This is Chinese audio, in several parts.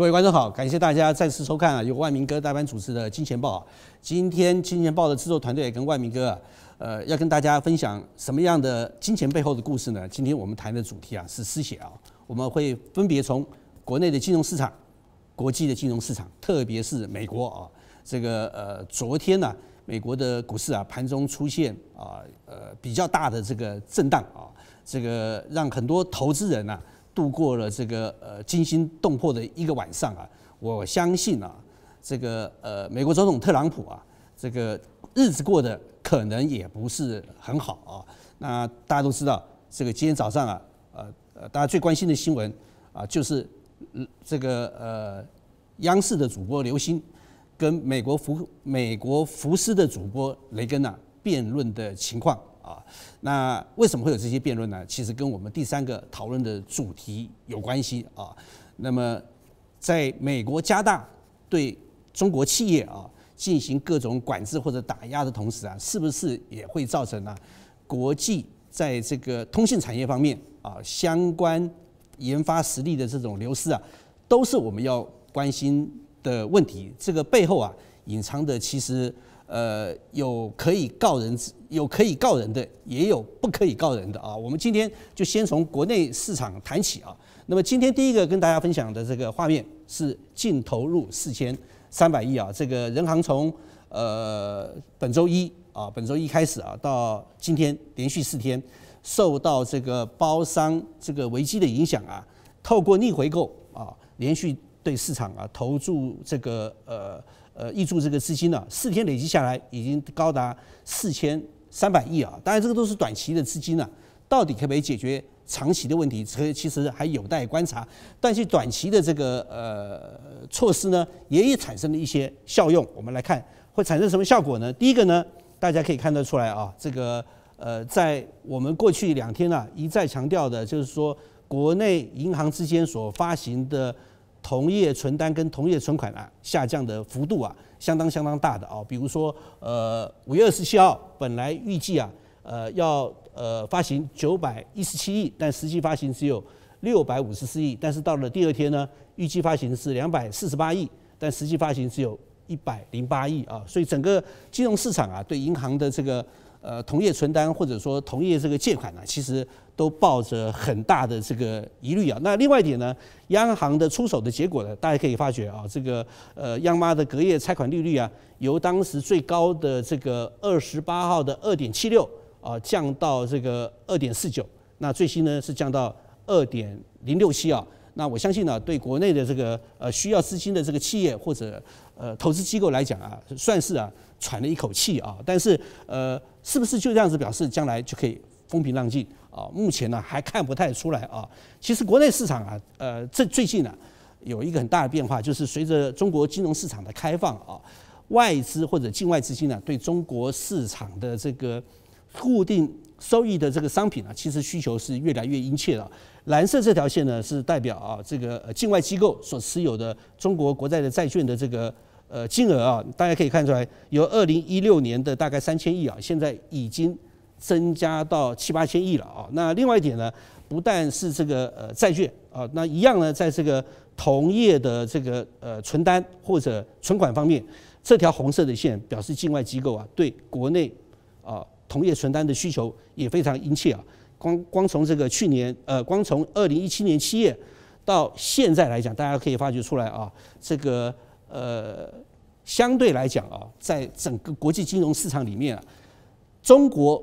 各位观众好，感谢大家再次收看啊，由万明哥代班主持的《金钱报》。今天《金钱报》的制作团队跟万明哥啊，呃，要跟大家分享什么样的金钱背后的故事呢？今天我们谈的主题啊是失血啊，我们会分别从国内的金融市场、国际的金融市场，特别是美国啊，这个呃，昨天呢、美国的股市啊盘中出现啊呃比较大的这个震荡啊，这个让很多投资人啊。度过了这个呃惊心动魄的一个晚上啊！我相信啊，这个呃美国总统特朗普啊，这个日子过得可能也不是很好啊。那大家都知道，这个今天早上啊，呃呃，大家最关心的新闻啊，就是这个呃央视的主播刘鑫跟美国福美国福斯的主播雷根呐辩论的情况。啊，那为什么会有这些辩论呢？其实跟我们第三个讨论的主题有关系啊。那么，在美国加大对中国企业啊进行各种管制或者打压的同时啊，是不是也会造成呢国际在这个通信产业方面啊相关研发实力的这种流失啊，都是我们要关心的问题。这个背后啊隐藏的其实。呃，有可以告人，有可以告人的，也有不可以告人的啊。我们今天就先从国内市场谈起啊。那么今天第一个跟大家分享的这个画面是净投入四千三百亿啊。这个人行从呃本周一啊，本周一开始啊，到今天连续四天，受到这个包商这个危机的影响啊，透过逆回购啊，连续对市场啊投注这个呃。呃，挹注这个资金呢、四天累积下来已经高达四千三百亿啊！当然，这个都是短期的资金啊，到底可不可以解决长期的问题？这其实还有待观察。但是短期的这个呃措施呢，也也产生了一些效用。我们来看会产生什么效果呢？第一个呢，大家可以看得出来啊，这个呃，在我们过去两天啊一再强调的，就是说国内银行之间所发行的。同业存单跟同业存款啊下降的幅度啊相当相当大的啊，比如说呃五月二十七号本来预计啊呃要呃发行九百一十七亿，但实际发行只有六百五十四亿，但是到了第二天呢，预计发行是两百四十八亿，但实际发行只有一百零八亿啊，所以整个金融市场啊对银行的这个。呃，同业存单或者说同业这个借款呢，其实都抱着很大的这个疑虑啊。那另外一点呢，央行的出手的结果呢，大家可以发觉啊，这个呃央妈的隔夜拆款利率啊，由当时最高的这个二十八号的二点七六啊，降到这个二点四九，那最新呢是降到二点零六七啊。那我相信呢，对国内的这个呃需要资金的这个企业或者呃投资机构来讲啊，算是啊喘了一口气啊。但是呃，是不是就这样子表示将来就可以风平浪静啊？目前呢还看不太出来啊。其实国内市场啊，呃，这最近呢有一个很大的变化，就是随着中国金融市场的开放啊，外资或者境外资金呢对中国市场的这个固定收益的这个商品啊，其实需求是越来越殷切了。蓝色这条线呢，是代表啊这个境外机构所持有的中国国债的债券的这个呃金额啊，大家可以看出来，由二零一六年的大概三千亿啊，现在已经增加到七八千亿了啊。那另外一点呢，不但是这个呃债券啊，那一样呢，在这个同业的这个呃存单或者存款方面，这条红色的线表示境外机构啊对国内啊。同业存单的需求也非常殷切啊！光光从这个去年，呃，光从二零一七年七月到现在来讲，大家可以发觉出来啊，这个呃，相对来讲啊，在整个国际金融市场里面啊，中国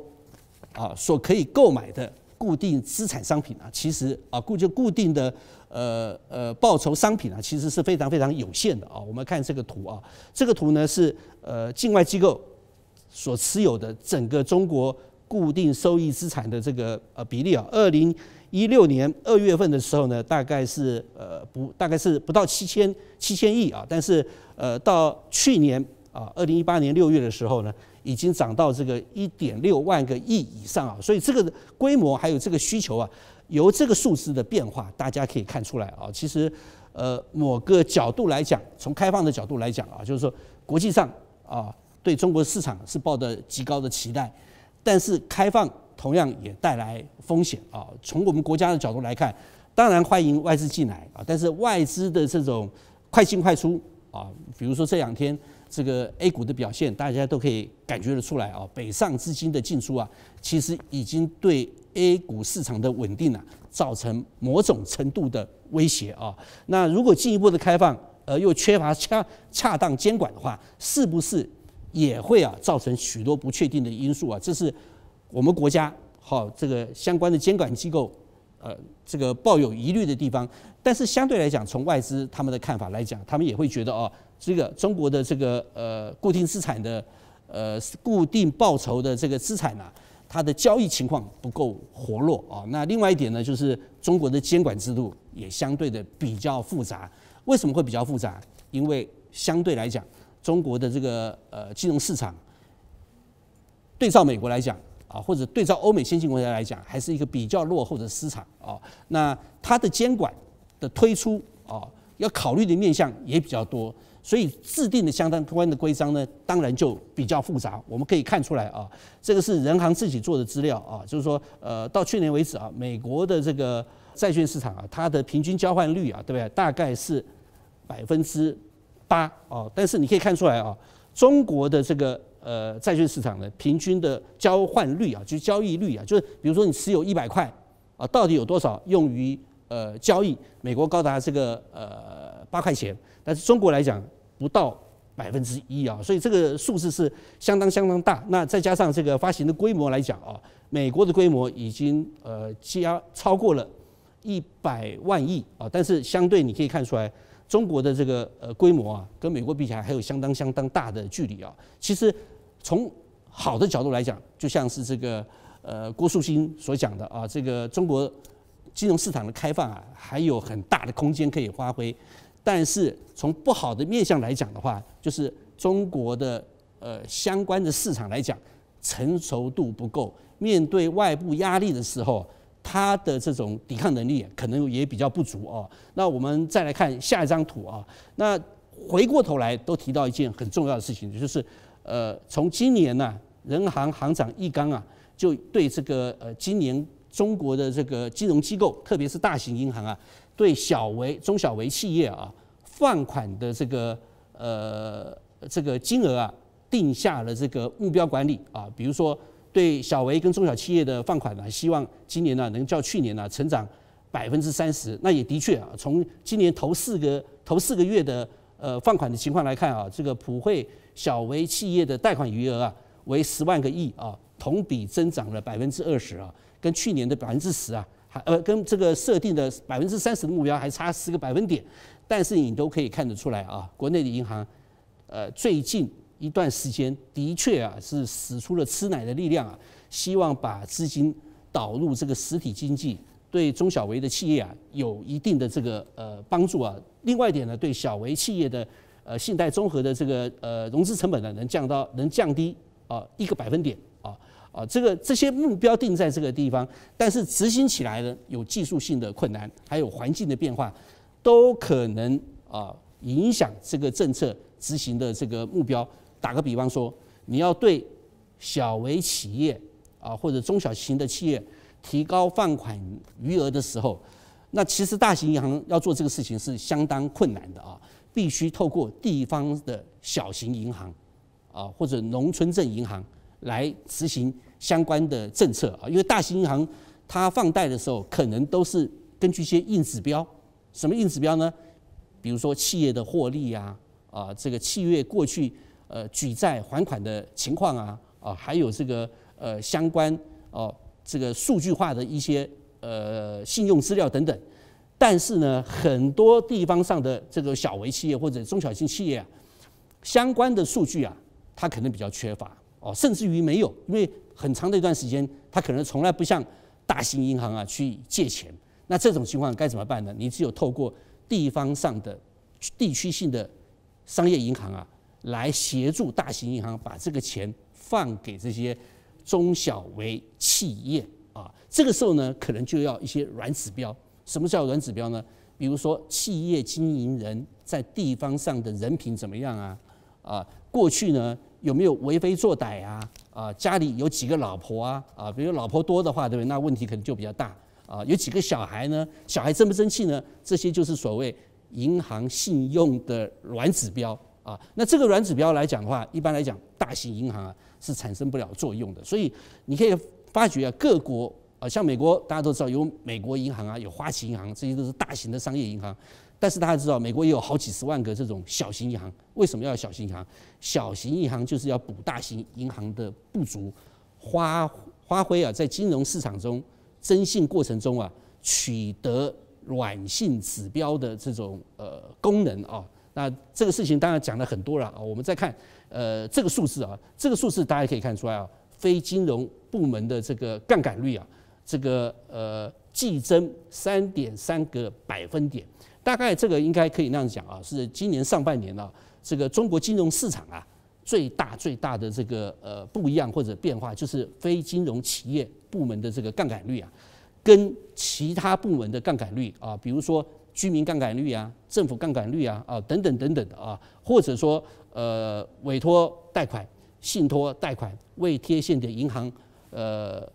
啊所可以购买的固定资产商品啊，其实啊固就固定的呃呃报酬商品啊，其实是非常非常有限的啊。我们看这个图啊，这个图呢是呃境外机构。所持有的整个中国固定收益资产的这个呃比例啊，二零一六年二月份的时候呢，大概是呃不大概是不到七千七千亿啊，但是呃到去年啊二零一八年六月的时候呢，已经涨到这个一点六万个亿以上啊，所以这个规模还有这个需求啊，由这个数字的变化，大家可以看出来啊，其实呃某个角度来讲，从开放的角度来讲啊，就是说国际上啊。对中国市场是抱着极高的期待，但是开放同样也带来风险啊。从我们国家的角度来看，当然欢迎外资进来啊，但是外资的这种快进快出啊。比如说这两天这个 A 股的表现，大家都可以感觉得出来啊。北上资金的进出啊，其实已经对 A 股市场的稳定啊，造成某种程度的威胁啊。那如果进一步的开放，而又缺乏恰恰当监管的话，是不是也会啊造成许多不确定的因素啊？这是我们国家好这个相关的监管机构呃这个抱有疑虑的地方。但是相对来讲，从外资他们的看法来讲，他们也会觉得哦，这个中国的这个呃固定资产的呃固定报酬的这个资产啊，它的交易情况不够活络啊。那另外一点呢，就是中国的监管制度也相对的比较复杂。为什么会比较复杂？因为相对来讲，中国的这个呃金融市场，对照美国来讲啊，或者对照欧美先进国家来讲，还是一个比较落后的市场啊。那它的监管的推出啊，要考虑的面向也比较多，所以制定的相当关的规章呢，当然就比较复杂。我们可以看出来啊，这个是人行自己做的资料啊，就是说呃，到去年为止啊，美国的这个债券市场啊，它的平均交换率啊，对不对？大概是。百分之八哦，但是你可以看出来啊，中国的这个呃债券市场的平均的交换率啊，就是交易率啊，就是比如说你持有一百块啊，到底有多少用于呃交易？美国高达这个呃八块钱，但是中国来讲不到百分之一啊，所以这个数字是相当相当大。那再加上这个发行的规模来讲啊，美国的规模已经呃加超过了一百万亿啊，但是相对你可以看出来。中国的这个呃规模啊，跟美国比起来还有相当相当大的距离啊。其实从好的角度来讲，就像是这个呃郭树新所讲的啊，这个中国金融市场的开放啊，还有很大的空间可以发挥。但是从不好的面向来讲的话，就是中国的呃相关的市场来讲，成熟度不够，面对外部压力的时候。它的这种抵抗能力可能也比较不足哦。那我们再来看下一张图啊。那回过头来都提到一件很重要的事情，就是呃，从今年呢，人行行长易纲啊，就对这个呃，今年中国的这个金融机构，特别是大型银行啊，对小微、中小微企业啊放款的这个呃这个金额啊，定下了这个目标管理啊，比如说。对小微跟中小企业的放款呢，希望今年呢能较去年呢成长百分之三十。那也的确啊，从今年头四个头四个月的呃放款的情况来看啊，这个普惠小微企业的贷款余额啊为十万个亿啊，同比增长了百分之二十啊，跟去年的百分之十啊，呃跟这个设定的百分之三十的目标还差十个百分点。但是你都可以看得出来啊，国内的银行呃最近。一段时间的确啊是使出了吃奶的力量啊，希望把资金导入这个实体经济，对中小微的企业啊有一定的这个呃帮助啊。另外一点呢，对小微企业的呃信贷综合的这个呃融资成本呢能降到能降低啊一个百分点啊这个这些目标定在这个地方，但是执行起来呢有技术性的困难，还有环境的变化，都可能啊影响这个政策执行的这个目标。打个比方说，你要对小微企业啊或者中小型的企业提高放款余额的时候，那其实大型银行要做这个事情是相当困难的啊，必须透过地方的小型银行啊或者农村镇银行来执行相关的政策啊，因为大型银行它放贷的时候可能都是根据一些硬指标，什么硬指标呢？比如说企业的获利呀啊，这个企业过去。呃，举债还款的情况啊，啊，还有这个呃相关哦，这个数据化的一些呃信用资料等等。但是呢，很多地方上的这个小微企业或者中小型企业啊，相关的数据啊，它可能比较缺乏哦，甚至于没有，因为很长的一段时间，他可能从来不向大型银行啊去借钱。那这种情况该怎么办呢？你只有透过地方上的地区性的商业银行啊。来协助大型银行把这个钱放给这些中小微企业啊，这个时候呢，可能就要一些软指标。什么叫软指标呢？比如说企业经营人在地方上的人品怎么样啊？啊，过去呢有没有为非作歹啊？啊，家里有几个老婆啊？啊，比如老婆多的话，对不对？那问题可能就比较大啊。有几个小孩呢？小孩争不争气呢？这些就是所谓银行信用的软指标啊。那这个软指标来讲的话，一般来讲，大型银行啊是产生不了作用的。所以你可以发觉啊，各国啊，像美国大家都知道有美国银行啊，有花旗银行，这些都是大型的商业银行。但是大家知道，美国也有好几十万个这种小型银行。为什么要小型银行？小型银行就是要补大型银行的不足，发发挥啊，在金融市场中征信过程中啊，取得软性指标的这种呃功能啊。那这个事情当然讲了很多了啊。我们再看呃这个数字啊，这个数字大家可以看出来啊，非金融部门的这个杠杆率啊，这个呃季增三点三个百分点。大概这个应该可以那样讲啊，是今年上半年啊，这个中国金融市场啊最大最大的这个呃不一样或者变化，就是非金融企业部门的这个杠杆率啊，跟其他部门的杠杆率啊，比如说居民杠杆率啊、政府杠杆率啊啊等等等等的啊，或者说呃委托贷款、信托贷款、未贴现的银行呃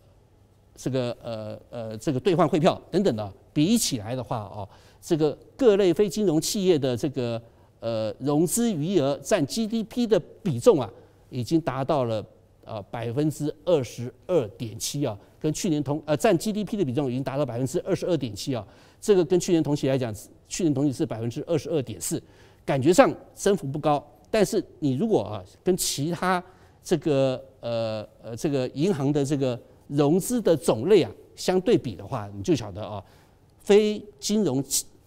这个呃呃这个兑换汇票等等的，比起来的话啊。这个各类非金融企业的这个呃融资余额占 GDP 的比重啊，已经达到了呃百分之二十二点七啊，跟去年同呃占 GDP 的比重已经达到百分之二十二点七啊，这个跟去年同期来讲，去年同期是百分之二十二点四，感觉上增幅不高，但是你如果啊跟其他这个呃呃这个银行的这个融资的种类啊相对比的话，你就晓得啊，非金融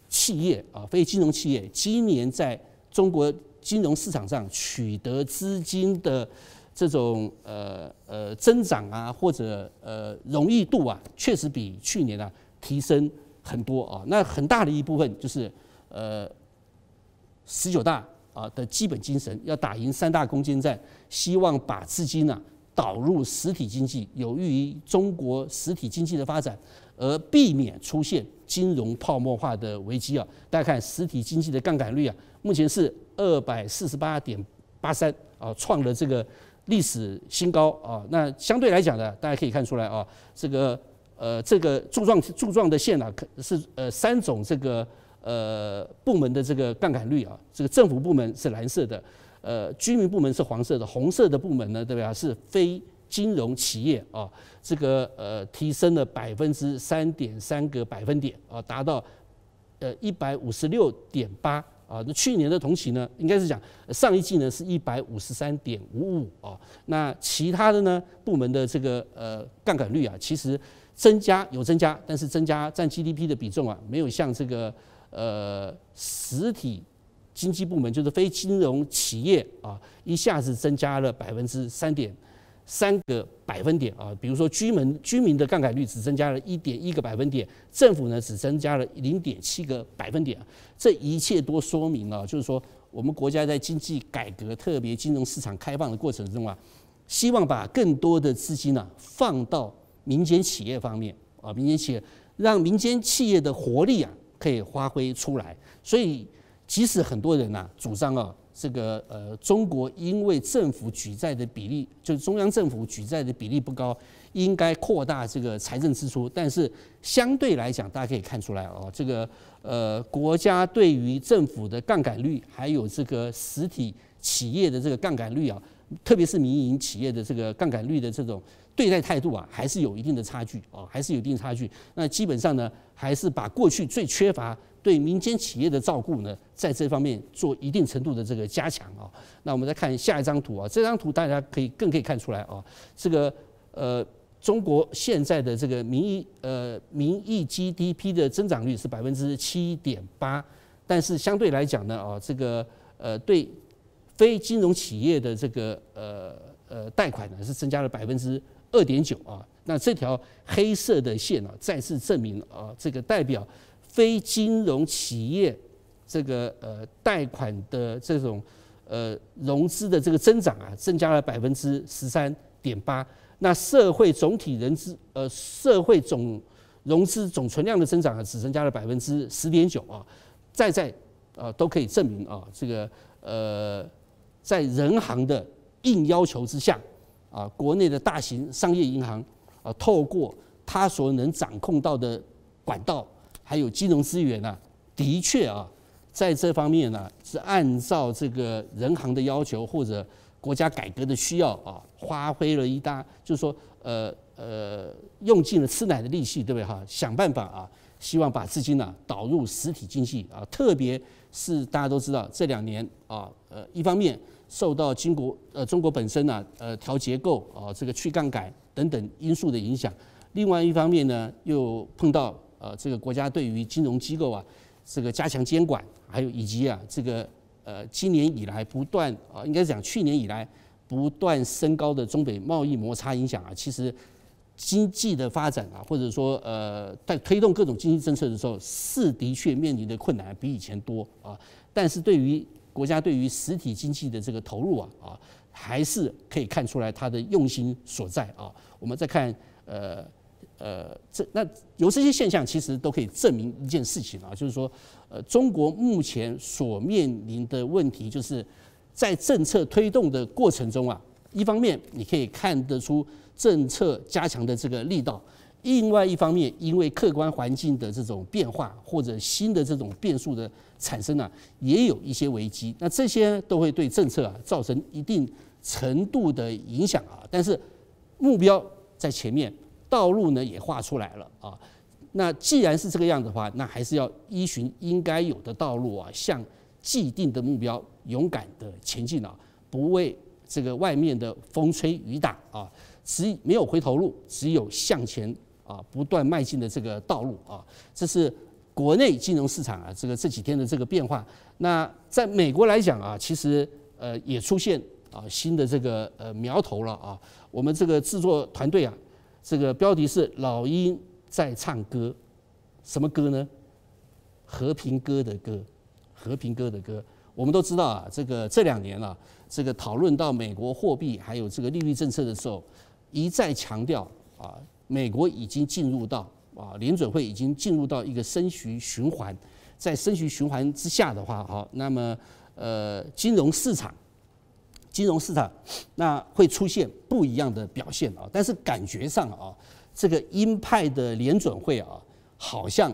企业啊，非金融企业今年在中国金融市场上取得资金的这种呃呃增长啊，或者呃容易度啊，确实比去年啊提升很多啊。那很大的一部分就是呃十九大啊的基本精神，要打赢三大攻坚战，希望把资金呢导入实体经济，有益于中国实体经济的发展，而避免出现。金融泡沫化的危机啊，大家看实体经济的杠杆率啊，目前是二百四十八点八三啊，创了这个历史新高啊。那相对来讲呢，大家可以看出来啊，这个呃这个柱状柱状的线啊，可是呃三种这个呃部门的这个杠杆率啊，这个政府部门是蓝色的，呃居民部门是黄色的，红色的部门呢，对吧？是非金融企业啊，这个呃提升了百分之三点三个百分点啊，达到呃一百五十六点八啊。那去年的同期呢，应该是讲上一季呢是一百五十三点五五啊。那其他的呢部门的这个呃杠杆率啊，其实增加有增加，但是增加占 GDP 的比重啊，没有像这个呃实体经济部门，就是非金融企业啊，一下子增加了百分之三点。三个百分点啊，比如说居民居民的杠杆率只增加了一点一个百分点，政府呢只增加了零点七个百分点，这一切都说明了，就是说我们国家在经济改革，特别金融市场开放的过程中啊，希望把更多的资金呢放到民间企业方面啊，民间企业让民间企业的活力啊可以发挥出来，所以即使很多人呐主张啊。这个呃，中国因为政府举债的比例，就是中央政府举债的比例不高，应该扩大这个财政支出。但是相对来讲，大家可以看出来哦，这个呃，国家对于政府的杠杆率，还有这个实体企业的这个杠杆率啊，特别是民营企业的这个杠杆率的这种对待态度啊，还是有一定的差距啊，还是有一定差距。那基本上呢，还是把过去最缺乏。对民间企业的照顾呢，在这方面做一定程度的这个加强啊。那我们再看下一张图啊，这张图大家可以更可以看出来啊，这个呃中国现在的这个名义呃名义 GDP 的增长率是百分之七点八，但是相对来讲呢啊，这个呃对非金融企业的这个呃呃贷款呢是增加了百分之二点九啊。那这条黑色的线啊，再次证明啊，这个代表。非金融企业这个呃贷款的这种呃融资的这个增长啊，增加了百分之十三点八。那社会总体人资呃社会总融资总存量的增长啊，只增加了百分之十点九啊。再在啊都可以证明啊，这个呃在人行的硬要求之下啊，国内的大型商业银行啊，透过他所能掌控到的管道。还有金融资源呢、的确啊，在这方面呢，是按照这个人行的要求或者国家改革的需要啊，发挥了一大，就是说，呃呃，用尽了吃奶的力气，对不对哈？想办法啊，希望把资金呢导入实体经济啊，特别是大家都知道这两年啊，呃，一方面受到经国呃中国本身呢呃调结构啊这个去杠杆等等因素的影响，另外一方面呢又碰到呃这个国家对于金融机构啊。这个加强监管，还有以及啊，这个呃，今年以来不断啊，应该讲去年以来不断升高的中美贸易摩擦影响啊，其实经济的发展啊，或者说呃，在推动各种经济政策的时候，是的确面临的困难比以前多啊。但是对于国家对于实体经济的这个投入啊啊，还是可以看出来它的用心所在啊。我们再看呃。呃，这那有这些现象其实都可以证明一件事情啊，就是说，呃，中国目前所面临的问题，就是在政策推动的过程中啊，一方面你可以看得出政策加强的这个力道，另外一方面，因为客观环境的这种变化或者新的这种变数的产生啊，也有一些危机。那这些都会对政策啊造成一定程度的影响啊，但是目标在前面。道路呢也画出来了啊，那既然是这个样子的话，那还是要依循应该有的道路啊，向既定的目标勇敢的前进啊，不为这个外面的风吹雨打啊，只没有回头路，只有向前啊不断迈进的这个道路啊，这是国内金融市场啊这个这几天的这个变化。那在美国来讲啊，其实呃也出现啊新的这个呃苗头了啊，我们这个制作团队啊。这个标题是老鹰在唱歌，什么歌呢？和平鸽的歌，和平鸽的歌。我们都知道啊，这个这两年啊，这个讨论到美国货币还有这个利率政策的时候，一再强调啊，美国已经进入到啊，联准会已经进入到一个升息循环，在升息循环之下的话，好，那么呃，金融市场。金融市场那会出现不一样的表现啊，但是感觉上啊，这个鹰派的联准会啊，好像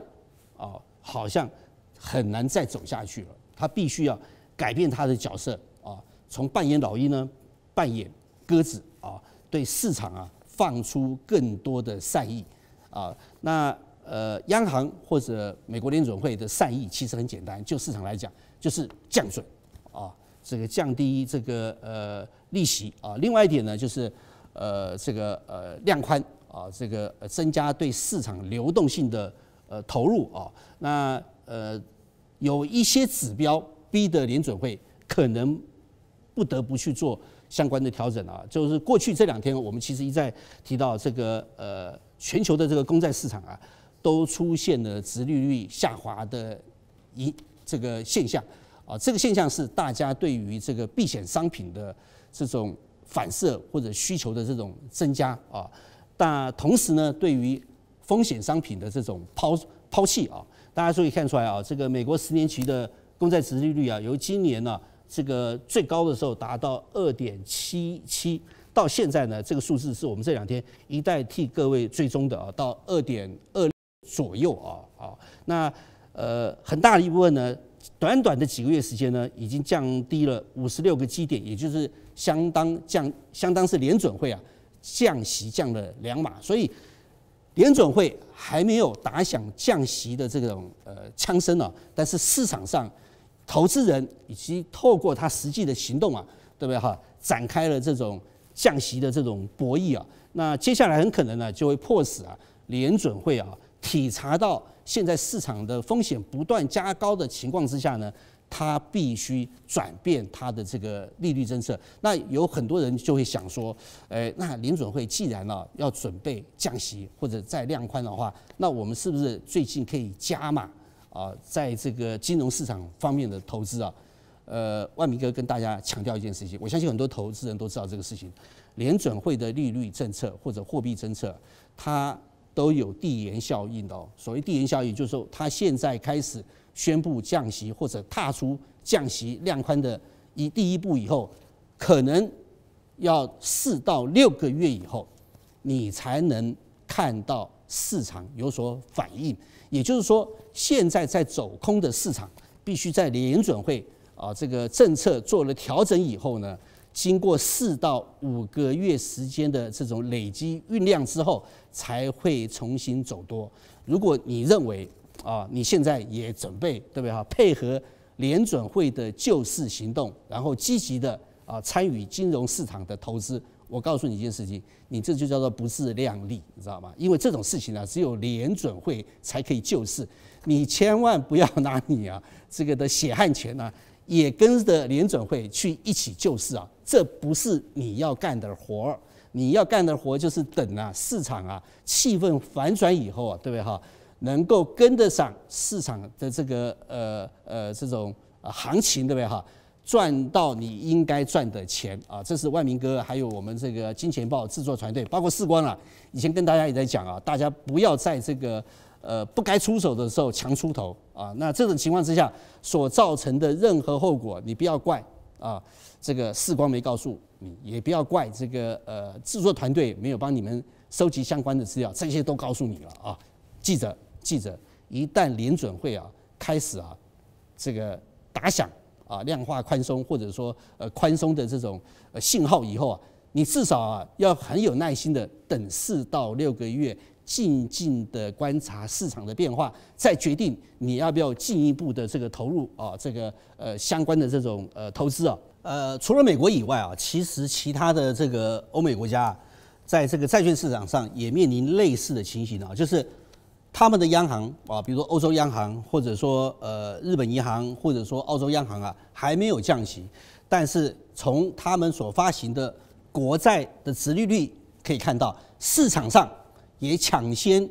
啊，好像很难再走下去了。他必须要改变他的角色啊，从扮演老鹰呢，扮演鸽子啊，对市场啊放出更多的善意啊。那呃，央行或者美国联准会的善意其实很简单，就市场来讲，就是降准啊。这个降低这个呃利息啊，另外一点呢就是呃这个呃量宽啊，这个增加对市场流动性的呃投入啊，那呃有一些指标逼得联准会可能不得不去做相关的调整啊，就是过去这两天我们其实一再提到这个呃全球的这个公债市场啊，都出现了殖利率下滑的一这个现象。啊，这个现象是大家对于这个避险商品的这种反射或者需求的这种增加啊，但同时呢，对于风险商品的这种抛抛弃啊，大家可以看出来啊，这个美国十年期的公债殖利率啊，由今年呢这个最高的时候达到二点七七，到现在呢这个数字是我们这两天一代替各位追踪的啊，到二点二左右啊啊，那呃很大的一部分呢。短短的几个月时间呢，已经降低了五十六个基点，也就是相当降，相当是联准会啊降息降了两码，所以联准会还没有打响降息的这种呃枪声呢，但是市场上投资人以及透过他实际的行动啊，对不对哈，展开了这种降息的这种博弈啊，那接下来很可能呢就会迫使啊联准会啊体察到。现在市场的风险不断加高的情况之下呢，它必须转变它的这个利率政策。那有很多人就会想说，诶，那联准会既然呢要准备降息或者再量宽的话，那我们是不是最近可以加码啊，在这个金融市场方面的投资啊？呃，万明哥跟大家强调一件事情，我相信很多投资人都知道这个事情，联准会的利率政策或者货币政策，它。都有递延效应的哦。所谓递延效应，就是说它现在开始宣布降息或者踏出降息量宽的一第一步以后，可能要四到六个月以后，你才能看到市场有所反应。也就是说，现在在走空的市场必须在联准会啊这个政策做了调整以后呢，经过四到五个月时间的这种累积酝酿之后，才会重新走多。如果你认为啊，你现在也准备对不对哈？配合联准会的救市行动，然后积极的啊参与金融市场的投资。我告诉你一件事情，你这就叫做不自量力，你知道吗？因为这种事情呢，只有联准会才可以救市，你千万不要拿你啊这个的血汗钱呢，也跟着联准会去一起救市啊，这不是你要干的活儿，你要干的活就是等啊市场啊气氛反转以后啊，对不对哈？能够跟得上市场的这个呃呃这种行情，对不对哈？赚到你应该赚的钱啊！这是万明哥，还有我们这个金钱豹制作团队，包括世光啊。以前跟大家也在讲啊，大家不要在这个呃不该出手的时候强出头啊。那这种情况之下所造成的任何后果，你不要怪啊。这个世光没告诉你，也不要怪这个呃制作团队没有帮你们收集相关的资料，这些都告诉你了啊。记着，记着，一旦联准会啊开始啊这个打响。啊，量化宽松或者说呃宽松的这种呃信号以后啊，你至少啊要很有耐心的等四到六个月，静静的观察市场的变化，再决定你要不要进一步的这个投入啊这个呃相关的这种呃投资啊。呃，除了美国以外啊，其实其他的这个欧美国家啊，在这个债券市场上也面临类似的情形啊，就是。他们的央行啊，比如说欧洲央行，或者说呃日本银行，或者说澳洲央行啊，还没有降息，但是从他们所发行的国债的殖利率可以看到，市场上也抢先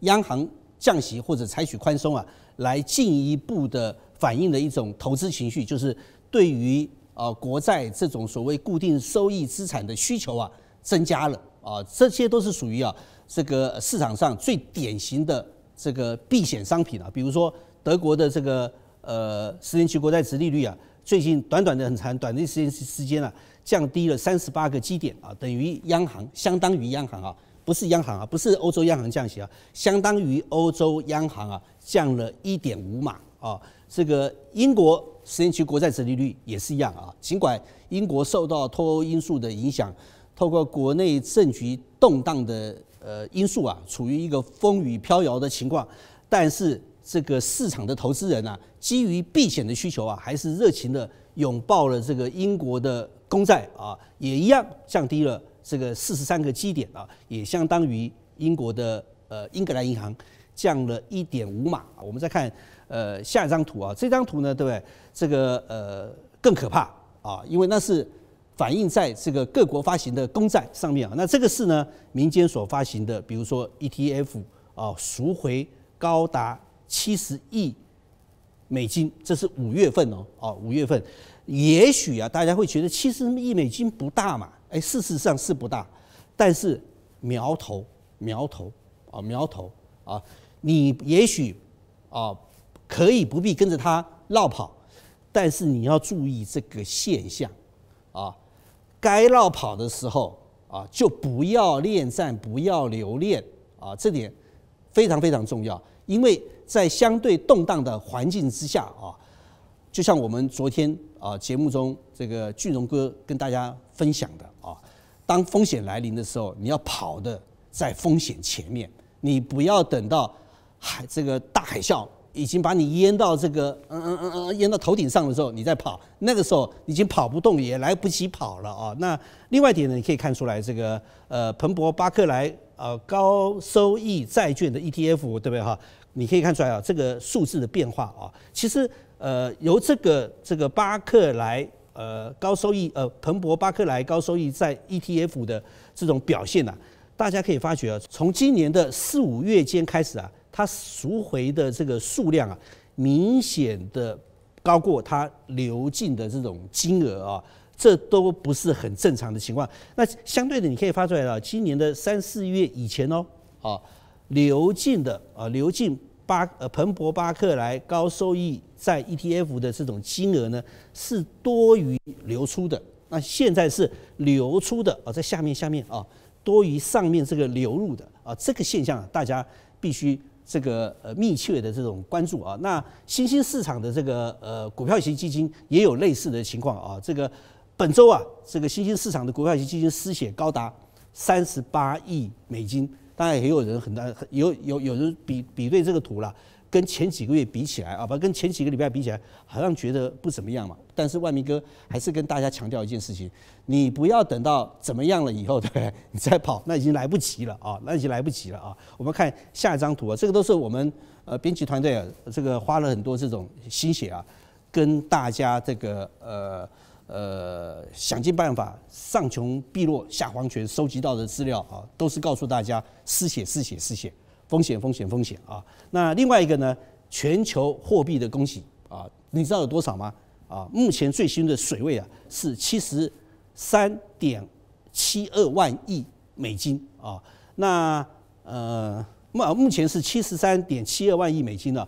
央行降息或者采取宽松啊，来进一步的反映了一种投资情绪，就是对于啊国债这种所谓固定收益资产的需求啊增加了啊，这些都是属于啊。这个市场上最典型的这个避险商品啊，比如说德国的这个呃十年期国债殖利率啊，最近短短的很长短的时间时间啊，降低了三十八个基点啊，等于央行相当于央行啊，不是央行啊，不是欧洲央行降息啊，相当于欧洲央行啊降了一点五码啊。这个英国十年期国债殖利率也是一样啊，尽管英国受到脱欧因素的影响，透过国内政局动荡的。呃，因素啊，处于一个风雨飘摇的情况，但是这个市场的投资人啊，基于避险的需求啊，还是热情的拥抱了这个英国的公债啊，也一样降低了这个四十三个基点啊，也相当于英国的呃英格兰银行降了一点五码。我们再看呃下一张图啊，这张图呢，对不对？这个呃更可怕啊，因为那是。反映在这个各国发行的公债上面啊，那这个是呢民间所发行的，比如说 ETF 啊，赎回高达七十亿美金，这是五月份哦，哦五月份，也许啊大家会觉得七十亿美金不大嘛，哎，事实上是不大，但是苗头苗头啊苗头啊，你也许啊可以不必跟着他绕跑，但是你要注意这个现象啊。该绕跑的时候啊，就不要恋战，不要留恋啊，这点非常非常重要。因为在相对动荡的环境之下啊，就像我们昨天啊节目中这个俊荣哥跟大家分享的啊，当风险来临的时候，你要跑的在风险前面，你不要等到海这个大海啸。已经把你淹到这个嗯嗯嗯嗯淹到头顶上的时候，你再跑，那个时候已经跑不动，也来不及跑了啊。那另外一点呢，你可以看出来这个呃彭博巴克莱呃高收益债券的 ETF 对不对哈？你可以看出来啊，这个数字的变化啊，其实呃由这个这个巴克莱呃高收益呃彭博巴克莱高收益在 ETF 的这种表现呢、大家可以发觉啊，从今年的四五月间开始啊。它赎回的这个数量啊，明显的高过它流进的这种金额啊，这都不是很正常的情况。那相对的，你可以发出来了，今年的三四月以前哦，啊，流进的啊，流进巴呃彭博巴克莱高收益债 ETF 的这种金额呢，是多于流出的。那现在是流出的啊，在下面下面啊，多于上面这个流入的啊，这个现象，大家必须。这个呃密切的这种关注啊。那新兴市场的这个呃股票型基金也有类似的情况啊。这个本周啊，这个新兴市场的股票型基金失血高达三十八亿美金。当然也有人很大有有有人比比对这个图了。跟前几个月比起来啊，不，跟前几个礼拜比起来，好像觉得不怎么样嘛。但是万明哥还是跟大家强调一件事情：你不要等到怎么样了以后，对不对？你再跑，那已经来不及了啊，那已经来不及了啊。我们看下一张图啊，这个都是我们呃编辑团队啊，这个花了很多这种心血啊，跟大家这个呃呃想尽办法上穷碧落下黄泉收集到的资料啊，都是告诉大家失血失血失血。风险，风险，风险啊！那另外一个呢？全球货币的供给啊，你知道有多少吗？啊，目前最新的水位啊是七十三点七二万亿美金啊。那呃，目目前是七十三点七二万亿美金呢。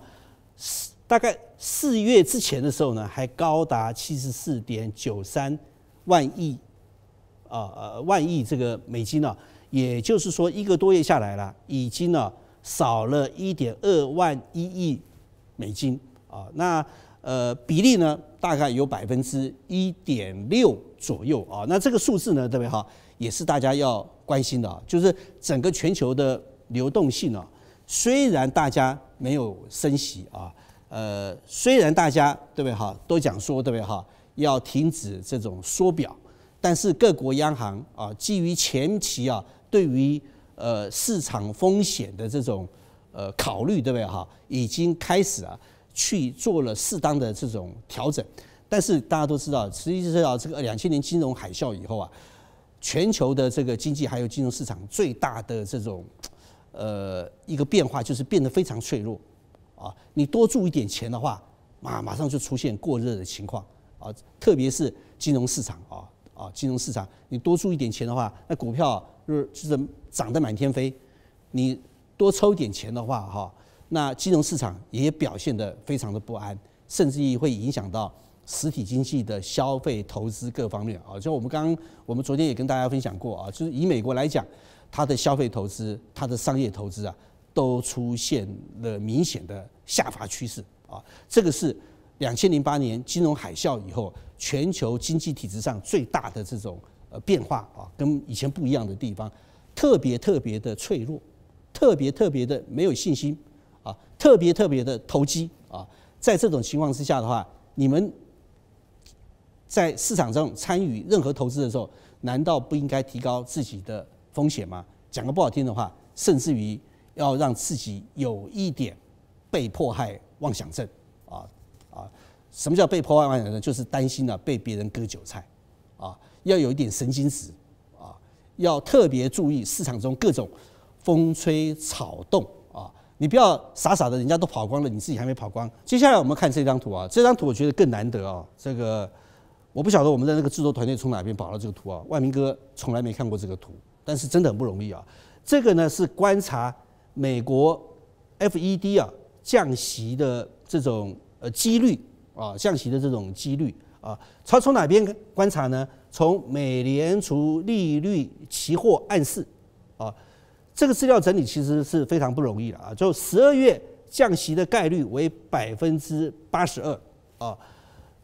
大概四月之前的时候呢，还高达七十四点九三万亿啊呃万亿这个美金呢。也就是说，一个多月下来了，已经呢。少了一点二万一亿美金啊，那呃比例呢，大概有百分之一点六左右啊，那这个数字呢，特别好？也是大家要关心的啊，就是整个全球的流动性啊，虽然大家没有升息啊，呃，虽然大家对不对哈，都讲说对不对哈，要停止这种缩表，但是各国央行啊，基于前期啊，对于呃，市场风险的这种呃考虑，对不对哈？已经开始啊，去做了适当的这种调整。但是大家都知道，实际上这个两千年金融海啸以后啊，全球的这个经济还有金融市场最大的这种呃一个变化，就是变得非常脆弱啊。你多注一点钱的话，马马上就出现过热的情况啊。特别是金融市场啊啊，金融市场你多注一点钱的话，那股票就是就是。涨得满天飞，你多抽一点钱的话，哈，那金融市场也表现得非常的不安，甚至于会影响到实体经济的消费、投资各方面啊。就我们刚刚，我们昨天也跟大家分享过啊，就是以美国来讲，它的消费投资、它的商业投资啊，都出现了明显的下滑趋势啊。这个是两千零八年金融海啸以后全球经济体制上最大的这种呃变化啊，跟以前不一样的地方。特别特别的脆弱，特别特别的没有信心啊，特别特别的投机啊，在这种情况之下的话，你们在市场上参与任何投资的时候，难道不应该提高自己的风险吗？讲个不好听的话，甚至于要让自己有一点被迫害妄想症啊啊！什么叫被迫害妄想症？就是担心了被别人割韭菜啊，要有一点神经质。啊要特别注意市场中各种风吹草动啊！你不要傻傻的，人家都跑光了，你自己还没跑光。接下来我们看这张图啊，这张图我觉得更难得啊。这个我不晓得我们的那个制作团队从哪边跑到这个图啊。万明哥从来没看过这个图，但是真的很不容易啊。这个呢是观察美国 FED 啊降息的这种呃几率啊，降息的这种几率啊。他从哪边观察呢？从美联储利率期货暗示啊，这个资料整理其实是非常不容易的啊。就十二月降息的概率为百分之八十二啊，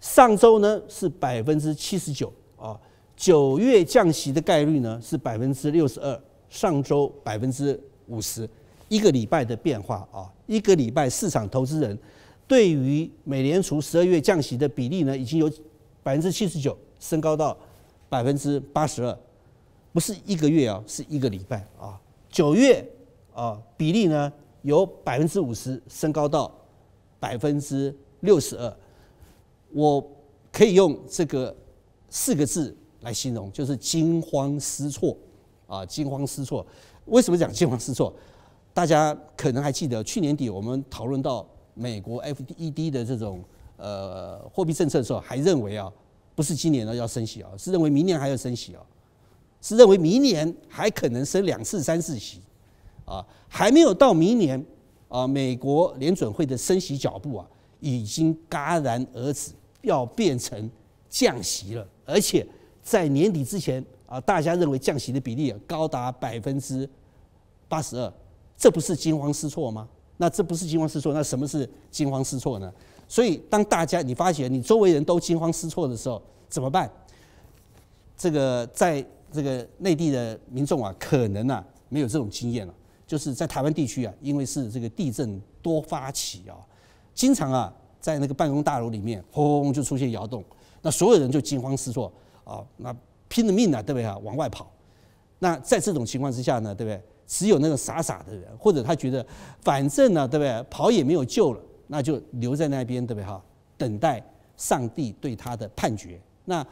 上周呢是百分之七十九啊，九月降息的概率呢是百分之六十二，上周百分之五十，一个礼拜的变化啊，一个礼拜市场投资人对于美联储十二月降息的比例呢，已经有百分之七十九升高到。百分之八十二，不是一个月啊，是一个礼拜啊。九月啊，比例呢由百分之五十升高到百分之六十二。我可以用这个四个字来形容，就是惊慌失措啊，惊慌失措。为什么讲惊慌失措？大家可能还记得去年底我们讨论到美国 FED 的这种呃货币政策的时候，还认为啊。不是今年呢要升息啊，是认为明年还要升息啊，是认为明年还可能升两次、三次息啊，还没有到明年啊，美国联准会的升息脚步啊已经戛然而止，要变成降息了，而且在年底之前啊，大家认为降息的比例高达百分之八十二，这不是惊慌失措吗？那这不是惊慌失措，那什么是惊慌失措呢？所以当大家你发觉你周围人都惊慌失措的时候，怎么办？这个在这个内地的民众啊，可能啊没有这种经验了，就是在台湾地区啊，因为是这个地震多发起啊，经常啊在那个办公大楼里面轰就出现摇动，那所有人就惊慌失措啊，那拼了命啊，对不对啊？往外跑。那在这种情况之下呢，对不对？只有那个傻傻的人，或者他觉得反正呢，对不对？跑也没有救了，那就留在那边，对不对哈？等待上帝对他的判决。那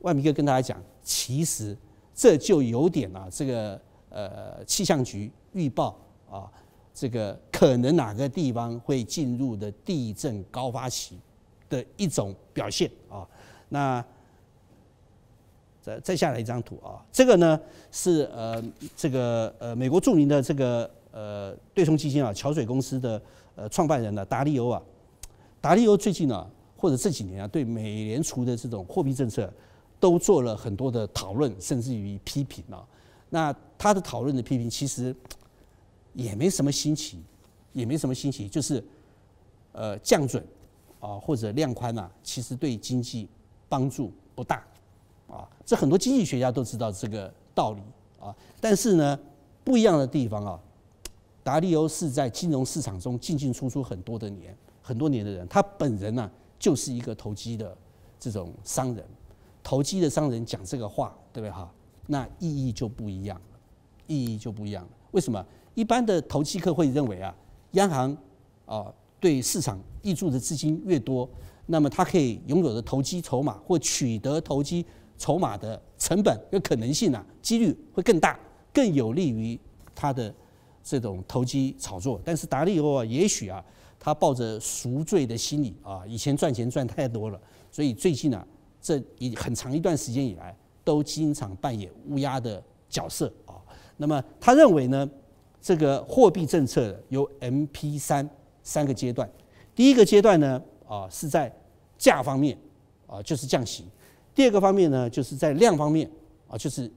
万明哥跟大家讲，其实这就有点啊，这个呃气象局预报啊，这个可能哪个地方会进入的地震高发期的一种表现啊。那再再下来一张图啊，这个呢是呃这个呃美国著名的这个呃对冲基金啊桥水公司的呃创办人呢达利欧啊，达利欧最近呢或者这几年啊对美联储的这种货币政策都做了很多的讨论，甚至于批评啊。那他的讨论的批评其实也没什么新奇，也没什么新奇，就是呃降准啊或者量宽啊，其实对经济帮助不大。啊，这很多经济学家都知道这个道理啊，但是呢，不一样的地方啊，达利欧是在金融市场中进进出出很多的年，很多年的人，他本人呢、就是一个投机的这种商人，投机的商人讲这个话，对不对哈？那意义就不一样了，意义就不一样了。为什么？一般的投机客会认为啊，央行啊对市场挹注的资金越多，那么他可以拥有的投机筹码或取得投机。筹码的成本跟可能性啊，几率会更大，更有利于他的这种投机炒作。但是达利欧啊，也许啊，他抱着赎罪的心理啊，以前赚钱赚太多了，所以最近啊，这一很长一段时间以来，都经常扮演乌鸦的角色啊。那么他认为呢，这个货币政策有 MP 三三个阶段，第一个阶段呢啊是在价方面啊，就是降息。第二个方面呢，就是在量方面啊，就是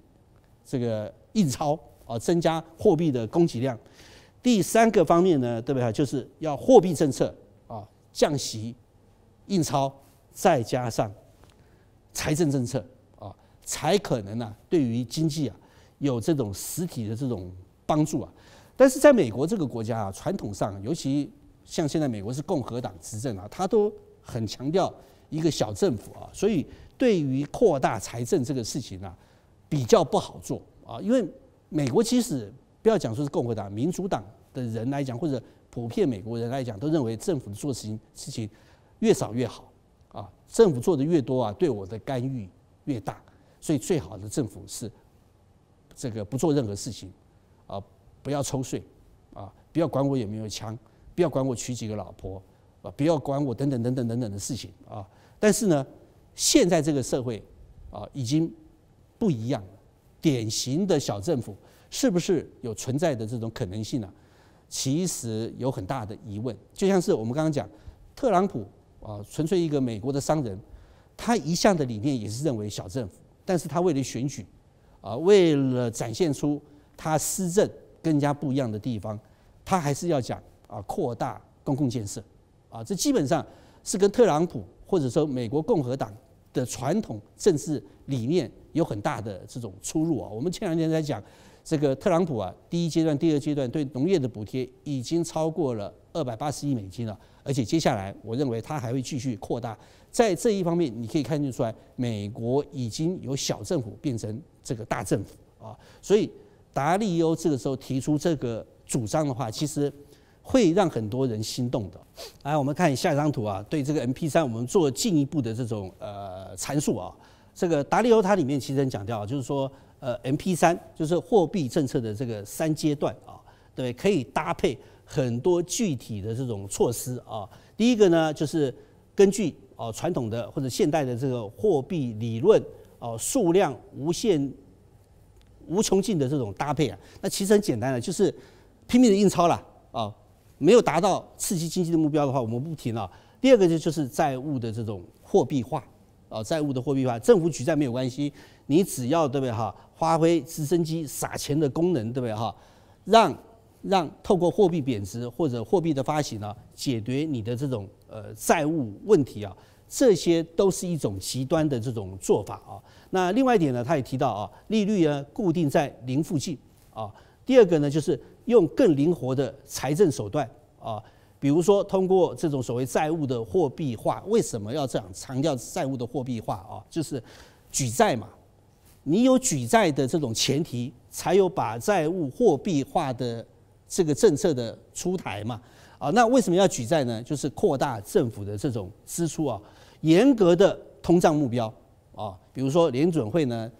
这个印钞啊，增加货币的供给量。第三个方面呢，对不对？就是要货币政策啊，降息、印钞，再加上财政政策啊，才可能啊，对于经济啊有这种实体的这种帮助啊。但是在美国这个国家啊，传统上，尤其像现在美国是共和党执政啊，他都很强调一个小政府啊，所以。对于扩大财政这个事情啊，比较不好做啊，因为美国其实不要讲说是共和党、民主党的人来讲，或者普遍美国人来讲，都认为政府做事情事情越少越好啊，政府做的越多啊，对我的干预越大，所以最好的政府是这个不做任何事情啊，不要抽税啊，不要管我有没有枪，不要管我娶几个老婆啊，不要管我等等等等等等的事情啊，但是呢。现在这个社会啊，已经不一样了。典型的小政府是不是有存在的这种可能性呢？其实有很大的疑问。就像是我们刚刚讲，特朗普啊，纯粹一个美国的商人，他一向的理念也是认为小政府，但是他为了选举啊，为了展现出他施政更加不一样的地方，他还是要讲啊，扩大公共建设啊，这基本上是跟特朗普或者说美国共和党。的传统政治理念有很大的这种出入啊！我们前两天在讲这个特朗普啊，第一阶段、第二阶段对农业的补贴已经超过了二百八十亿美金了，而且接下来我认为他还会继续扩大。在这一方面，你可以看得出来，美国已经由小政府变成这个大政府啊！所以达利欧这个时候提出这个主张的话，其实。会让很多人心动的。来，我们看下一张图啊，对这个 MP3，我们做进一步的这种呃阐述啊。这个达利欧它里面其实很强调，就是说呃 MP3 就是货币政策的这个三阶段啊，对，可以搭配很多具体的这种措施啊。第一个呢，就是根据啊传统的或者现代的这个货币理论啊，数量无限无穷尽的这种搭配啊，那其实很简单的，就是拼命的印钞了啊。没有达到刺激经济的目标的话，我们不提了。第二个就就是债务的这种货币化，啊，债务的货币化，政府举债没有关系，你只要对不对哈，发挥直升机撒钱的功能，对不对哈，让让透过货币贬值或者货币的发行呢，解决你的这种呃债务问题啊，这些都是一种极端的这种做法啊。那另外一点呢，他也提到啊，利率呢固定在零附近啊。第二个呢，就是用更灵活的财政手段啊，比如说通过这种所谓债务的货币化。为什么要这样强调债务的货币化啊？就是举债嘛，你有举债的这种前提，才有把债务货币化的。这个政策的出台嘛，啊，那为什么要举债呢？就是扩大政府的这种支出啊，严格的通胀目标啊，比如说联准会呢，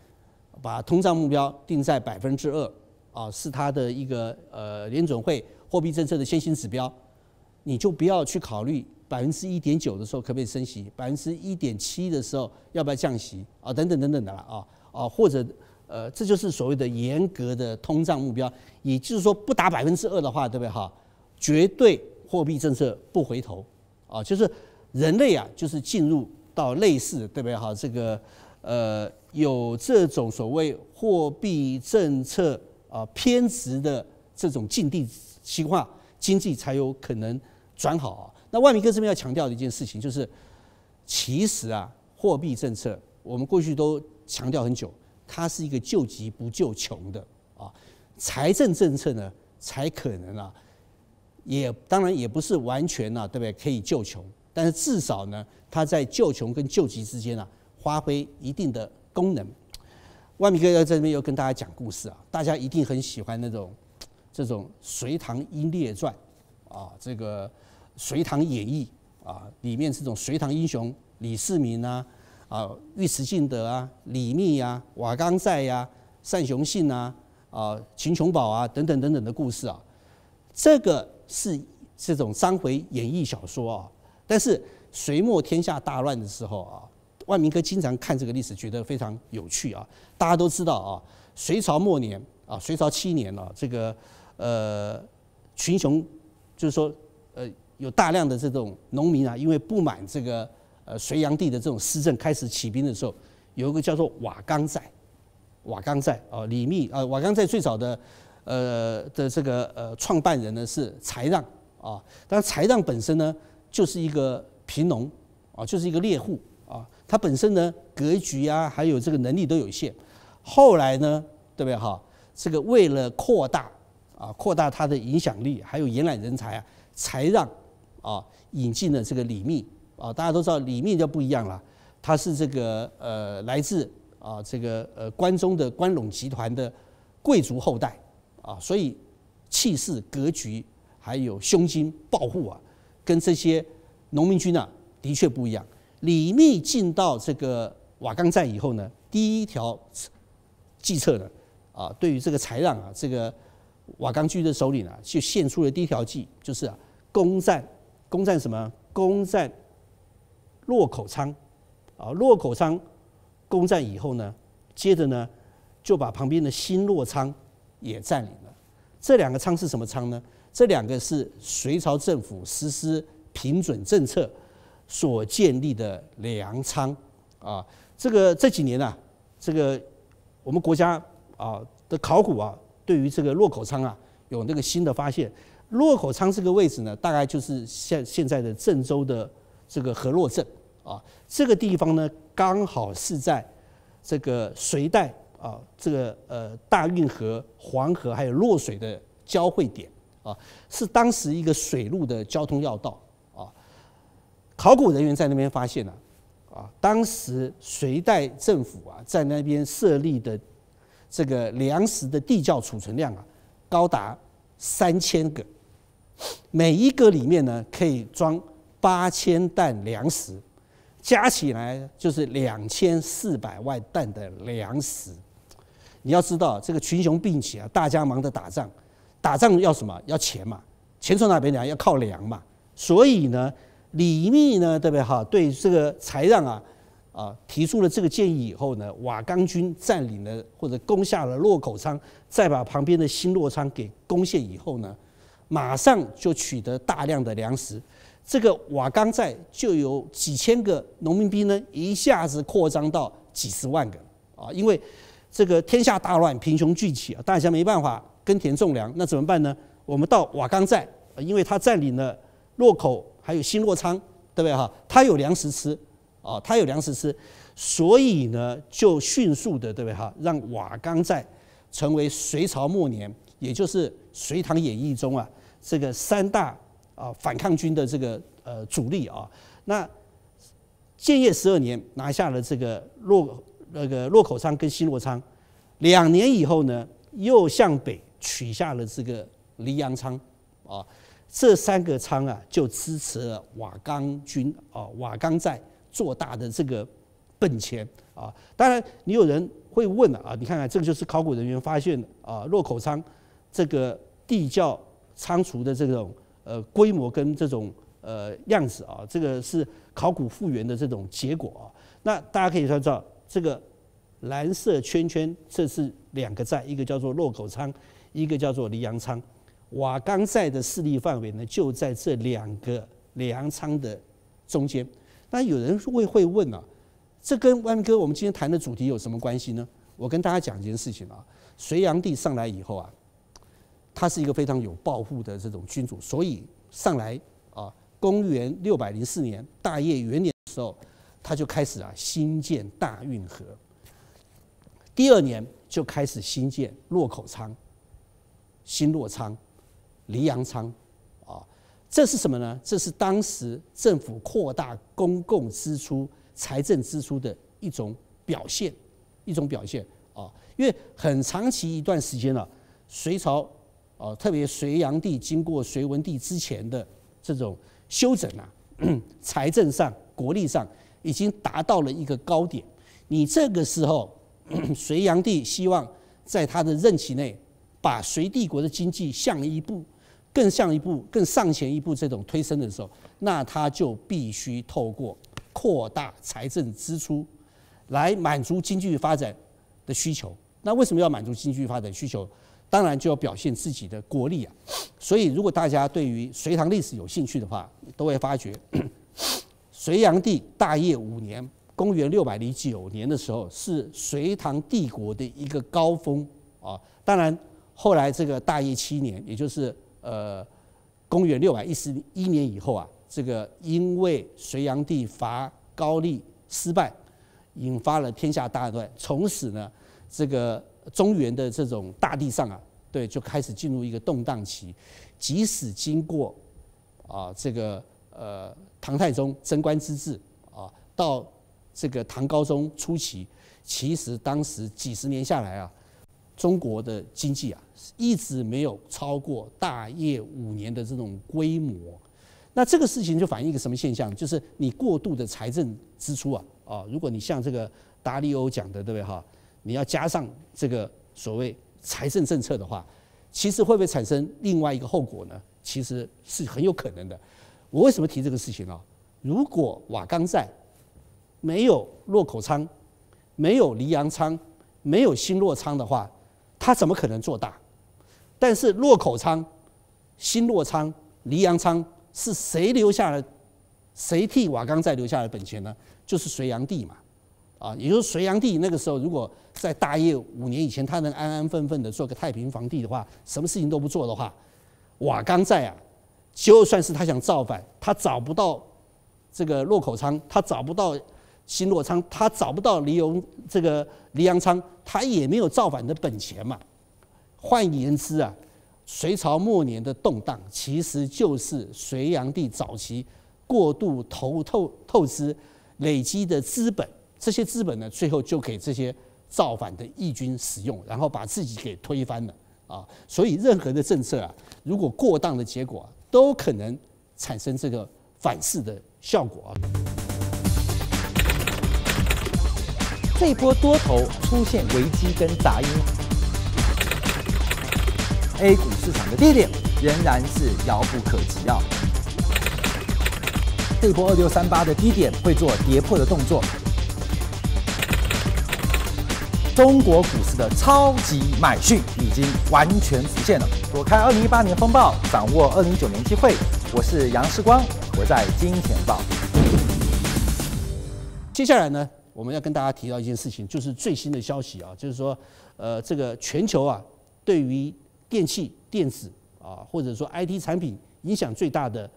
把通胀目标定在百分之二啊，是它的一个呃联准会货币政策的先行指标，你就不要去考虑百分之一点九的时候可不可以升息，百分之一点七的时候要不要降息啊，等等等等的了啊啊，或者。呃，这就是所谓的严格的通胀目标，也就是说，不达百分之二的话，对不对哈？绝对货币政策不回头啊，就是人类啊，就是进入到类似，对不对哈？这个呃，有这种所谓货币政策啊偏执的这种境地情况，经济才有可能转好啊。那万明哥这边要强调的一件事情就是，其实啊，货币政策我们过去都强调很久。它是一个救急不救穷的啊，财政政策呢才可能啊，也当然也不是完全啊，对不对？可以救穷，但是至少呢，它在救穷跟救急之间啊，发挥一定的功能。万明哥在这边又跟大家讲故事啊，大家一定很喜欢那种这种《隋唐英烈传》啊，这个《隋唐演义》啊，里面这种隋唐英雄李世民啊。啊，尉迟敬德啊，李密呀，瓦岗寨呀，单雄信啊，啊，秦琼宝啊，等等等等的故事啊，这个是这种章回演义小说啊。但是隋末天下大乱的时候啊，万明哥经常看这个历史，觉得非常有趣啊。大家都知道啊，隋朝末年啊，隋朝七年了，这个呃群雄就是说呃有大量的这种农民啊，因为不满这个。呃，隋炀帝的这种施政开始起兵的时候，有一个叫做瓦岗寨，瓦岗寨啊，李密啊，瓦岗寨最早的呃的这个呃创办人呢是柴让啊，但是柴让本身呢就是一个贫农啊，就是一个猎户，他本身呢格局啊还有这个能力都有限，后来呢对不对哈？这个为了扩大啊扩大他的影响力，还有延揽人才啊，才让啊引进了这个李密。啊，大家都知道李密就不一样了，他是这个呃来自啊这个呃关中的关陇集团的贵族后代啊，所以气势格局还有胸襟抱负啊，跟这些农民军啊的确不一样。李密进到这个瓦岗寨以后呢，第一条计策呢啊，对于这个柴让啊这个瓦岗军的首领啊，就献出了第一条计，就是啊攻占攻占什么？攻占。洛口仓，啊，洛口仓攻占以后呢，接着呢就把旁边的新洛仓也占领了。这两个仓是什么仓呢？这两个是隋朝政府实施平准政策所建立的粮仓啊。这个这几年啊，这个我们国家啊的考古啊，对于这个洛口仓啊有那个新的发现。洛口仓这个位置呢，大概就是现现在的郑州的这个河洛镇。啊，这个地方呢，刚好是在这个隋代啊，这个呃大运河、黄河还有洛水的交汇点啊，是当时一个水路的交通要道。考古人员在那边发现了啊，当时隋代政府啊在那边设立的这个粮食的地窖储存量啊，高达三千个，每一个里面呢可以装八千担粮食。加起来就是两千四百万担的粮食。你要知道，这个群雄并起啊，大家忙着打仗，打仗要什么？要钱嘛，钱从哪边来？要靠粮嘛。所以呢，李密呢，对不对哈？对这个才让啊啊提出了这个建议以后呢，瓦岗军占领了或者攻下了洛口仓，再把旁边的新洛仓给攻陷以后呢，马上就取得大量的粮食。这个瓦岗寨就有几千个农民兵呢，一下子扩张到几十万个啊！因为这个天下大乱，贫穷聚起啊，大家没办法耕田种粮，那怎么办呢？我们到瓦岗寨，因为他占领了洛口还有新洛仓，对不对哈？他有粮食吃啊，他有粮食吃，所以呢就迅速的对不对哈？让瓦岗寨成为隋朝末年，也就是《隋唐演义》中啊这个三大啊反抗军的这个呃主力啊。那建业十二年拿下了这个洛那个洛口仓跟新洛仓，两年以后呢又向北取下了这个。黎阳仓啊，这三个仓啊，就支持了瓦岗军啊，瓦岗寨做大的这个本钱啊。当然，你有人会问了啊，你看看这个就是考古人员发现的啊，洛口仓这个地窖仓储的这种呃规模跟这种呃样子啊，这个是考古复原的这种结果啊。那大家可以看到这个蓝色圈圈，这是两个寨，一个叫做洛口仓，一个叫做黎阳仓。瓦岗寨的势力范围呢，就在这两个粮仓的中间。那有人会会问啊，这跟万哥我们今天谈的主题有什么关系呢？我跟大家讲一件事情啊，隋炀帝上来以后啊，他是一个非常有抱负的这种君主，所以上来啊，公元六百零四年大业元年的时候，他就开始啊兴建大运河。第二年就开始兴建洛口仓、新洛仓。黎阳仓，啊，这是什么呢？这是当时政府扩大公共支出、财政支出的一种表现，一种表现啊。因为很长期一段时间了，隋朝啊，特别隋炀帝经过隋文帝之前的这种修整啊，财政上、国力上已经达到了一个高点。你这个时候，隋炀帝希望在他的任期内把隋帝国的经济向一步。更像一步、更上前一步，这种推升的时候，那他就必须透过扩大财政支出来满足经济发展的需求。那为什么要满足经济发展需求？当然就要表现自己的国力啊。所以，如果大家对于隋唐历史有兴趣的话，都会发觉，隋炀帝大业五年（公元六百零九年）的时候，是隋唐帝国的一个高峰啊。当然，后来这个大业七年，也就是呃，公元六百一十一年以后啊，这个因为隋炀帝伐高丽失败，引发了天下大乱，从此呢，这个中原的这种大地上啊，对，就开始进入一个动荡期。即使经过啊，这个呃唐太宗贞观之治啊，到这个唐高宗初期，其实当时几十年下来啊。中国的经济啊，一直没有超过大业五年的这种规模。那这个事情就反映一个什么现象？就是你过度的财政支出啊，啊，如果你像这个达利欧讲的，对不对哈？你要加上这个所谓财政政策的话，其实会不会产生另外一个后果呢？其实是很有可能的。我为什么提这个事情呢？如果瓦岗寨没有洛口仓，没有黎阳仓，没有新洛仓的话，他怎么可能做大？但是洛口仓、新洛仓、黎阳仓是谁留下了？谁替瓦岗寨留下了本钱呢？就是隋炀帝嘛，啊，也就是隋炀帝那个时候，如果在大业五年以前，他能安安分分的做个太平皇帝的话，什么事情都不做的话，瓦岗寨啊，就算是他想造反，他找不到这个洛口仓，他找不到。新洛仓，他找不到黎永这个黎阳仓，他也没有造反的本钱嘛。换言之啊，隋朝末年的动荡，其实就是隋炀帝早期过度投透透支累积的资本，这些资本呢，最后就给这些造反的义军使用，然后把自己给推翻了啊。所以任何的政策啊，如果过当的结果，都可能产生这个反噬的效果啊。这波多头出现危机跟杂音，A 股市场的低点仍然是遥不可及啊！这波二六三八的低点会做跌破的动作，中国股市的超级买讯已经完全浮现了。躲开二零一八年风暴，掌握二零一九年机会。我是杨世光，我在金钱报。接下来呢？我们要跟大家提到一件事情，就是最新的消息啊，就是说，呃，这个全球啊，对于电器、电子啊，或者说 IT 产品影响最大的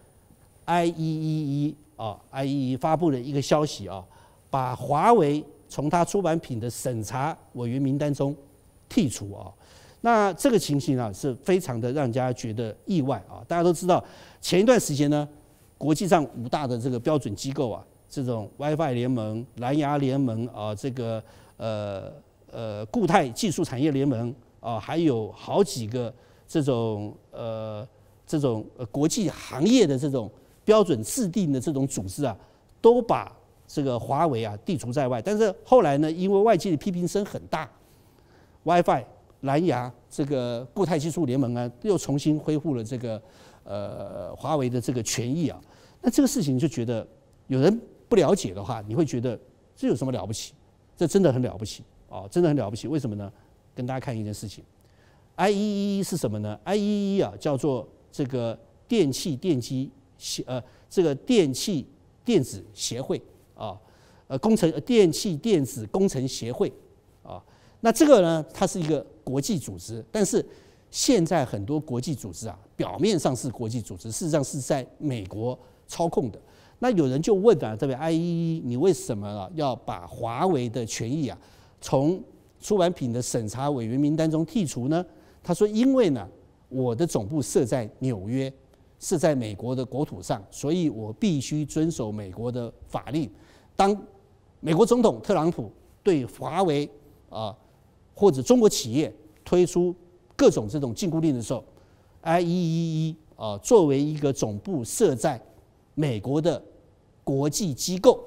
IEEE 啊，I E E 发布了一个消息啊，把华为从它出版品的审查委员名单中剔除啊。那这个情形啊是非常的让人家觉得意外啊！大家都知道，前一段时间呢，国际上五大的这个标准机构啊，这种 WiFi 联盟、蓝牙联盟啊，这个呃呃固态技术产业联盟啊，还有好几个这种呃这种国际行业的这种标准制定的这种组织啊，都把这个华为啊剔除在外。但是后来呢，因为外界的批评声很大，WiFi。蓝牙这个固态技术联盟啊，又重新恢复了这个呃华为的这个权益啊。那这个事情就觉得有人不了解的话，你会觉得这有什么了不起？这真的很了不起啊，真的很了不起。为什么呢？跟大家看一件事情，IEEE 是什么呢？IEEE 啊叫做这个电气电机协呃这个电气电子协会啊呃工程电气电子工程协会啊。那这个呢，它是一个国际组织，但是现在很多国际组织啊，表面上是国际组织，事实上是在美国操控的。那有人就问啊，这位 IEE，你为什么啊要把华为的权益啊从出版品的审查委员名单中剔除呢？他说，因为呢，我的总部设在纽约，是在美国的国土上，所以我必须遵守美国的法令。当美国总统特朗普对华为啊。或者中国企业推出各种这种禁锢令的时候，IEEE 啊作为一个总部设在美国的国际机构，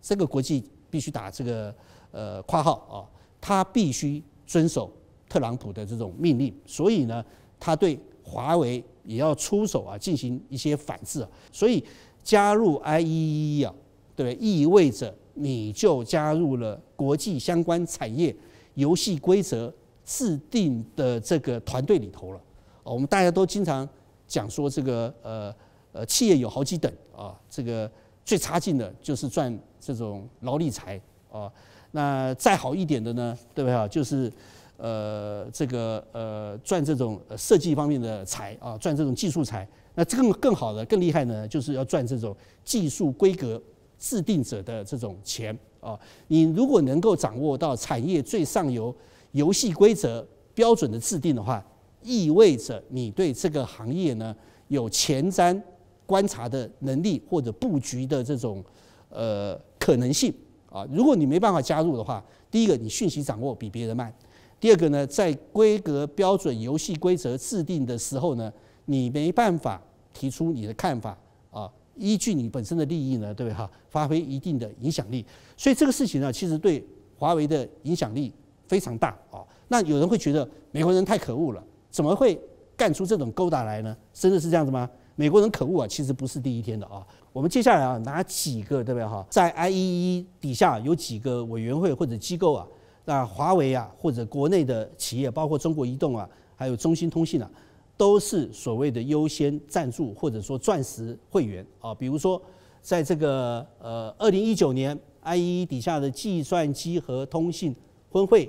这个国际必须打这个呃括号啊，他必须遵守特朗普的这种命令，所以呢，他对华为也要出手啊，进行一些反制啊，所以加入 IEE 啊，对，意味着你就加入了国际相关产业。游戏规则制定的这个团队里头了，我们大家都经常讲说这个呃呃企业有好几等啊，这个最差劲的就是赚这种劳力财啊，那再好一点的呢，对不对啊？就是呃这个呃赚这种设计方面的财啊，赚这种技术财。那更更好的、更厉害呢，就是要赚这种技术规格制定者的这种钱。啊，你如果能够掌握到产业最上游游戏规则标准的制定的话，意味着你对这个行业呢有前瞻观察的能力或者布局的这种呃可能性啊。如果你没办法加入的话，第一个你讯息掌握比别人慢，第二个呢，在规格标准游戏规则制定的时候呢，你没办法提出你的看法啊。依据你本身的利益呢，对不对哈？发挥一定的影响力，所以这个事情呢，其实对华为的影响力非常大啊。那有人会觉得美国人太可恶了，怎么会干出这种勾当来呢？真的是这样子吗？美国人可恶啊，其实不是第一天的啊。我们接下来啊，拿几个对不对哈？在 IEE 底下有几个委员会或者机构啊，那华为啊或者国内的企业，包括中国移动啊，还有中兴通信啊。都是所谓的优先赞助或者说钻石会员啊，比如说在这个呃二零一九年 IEEE 底下的计算机和通信分会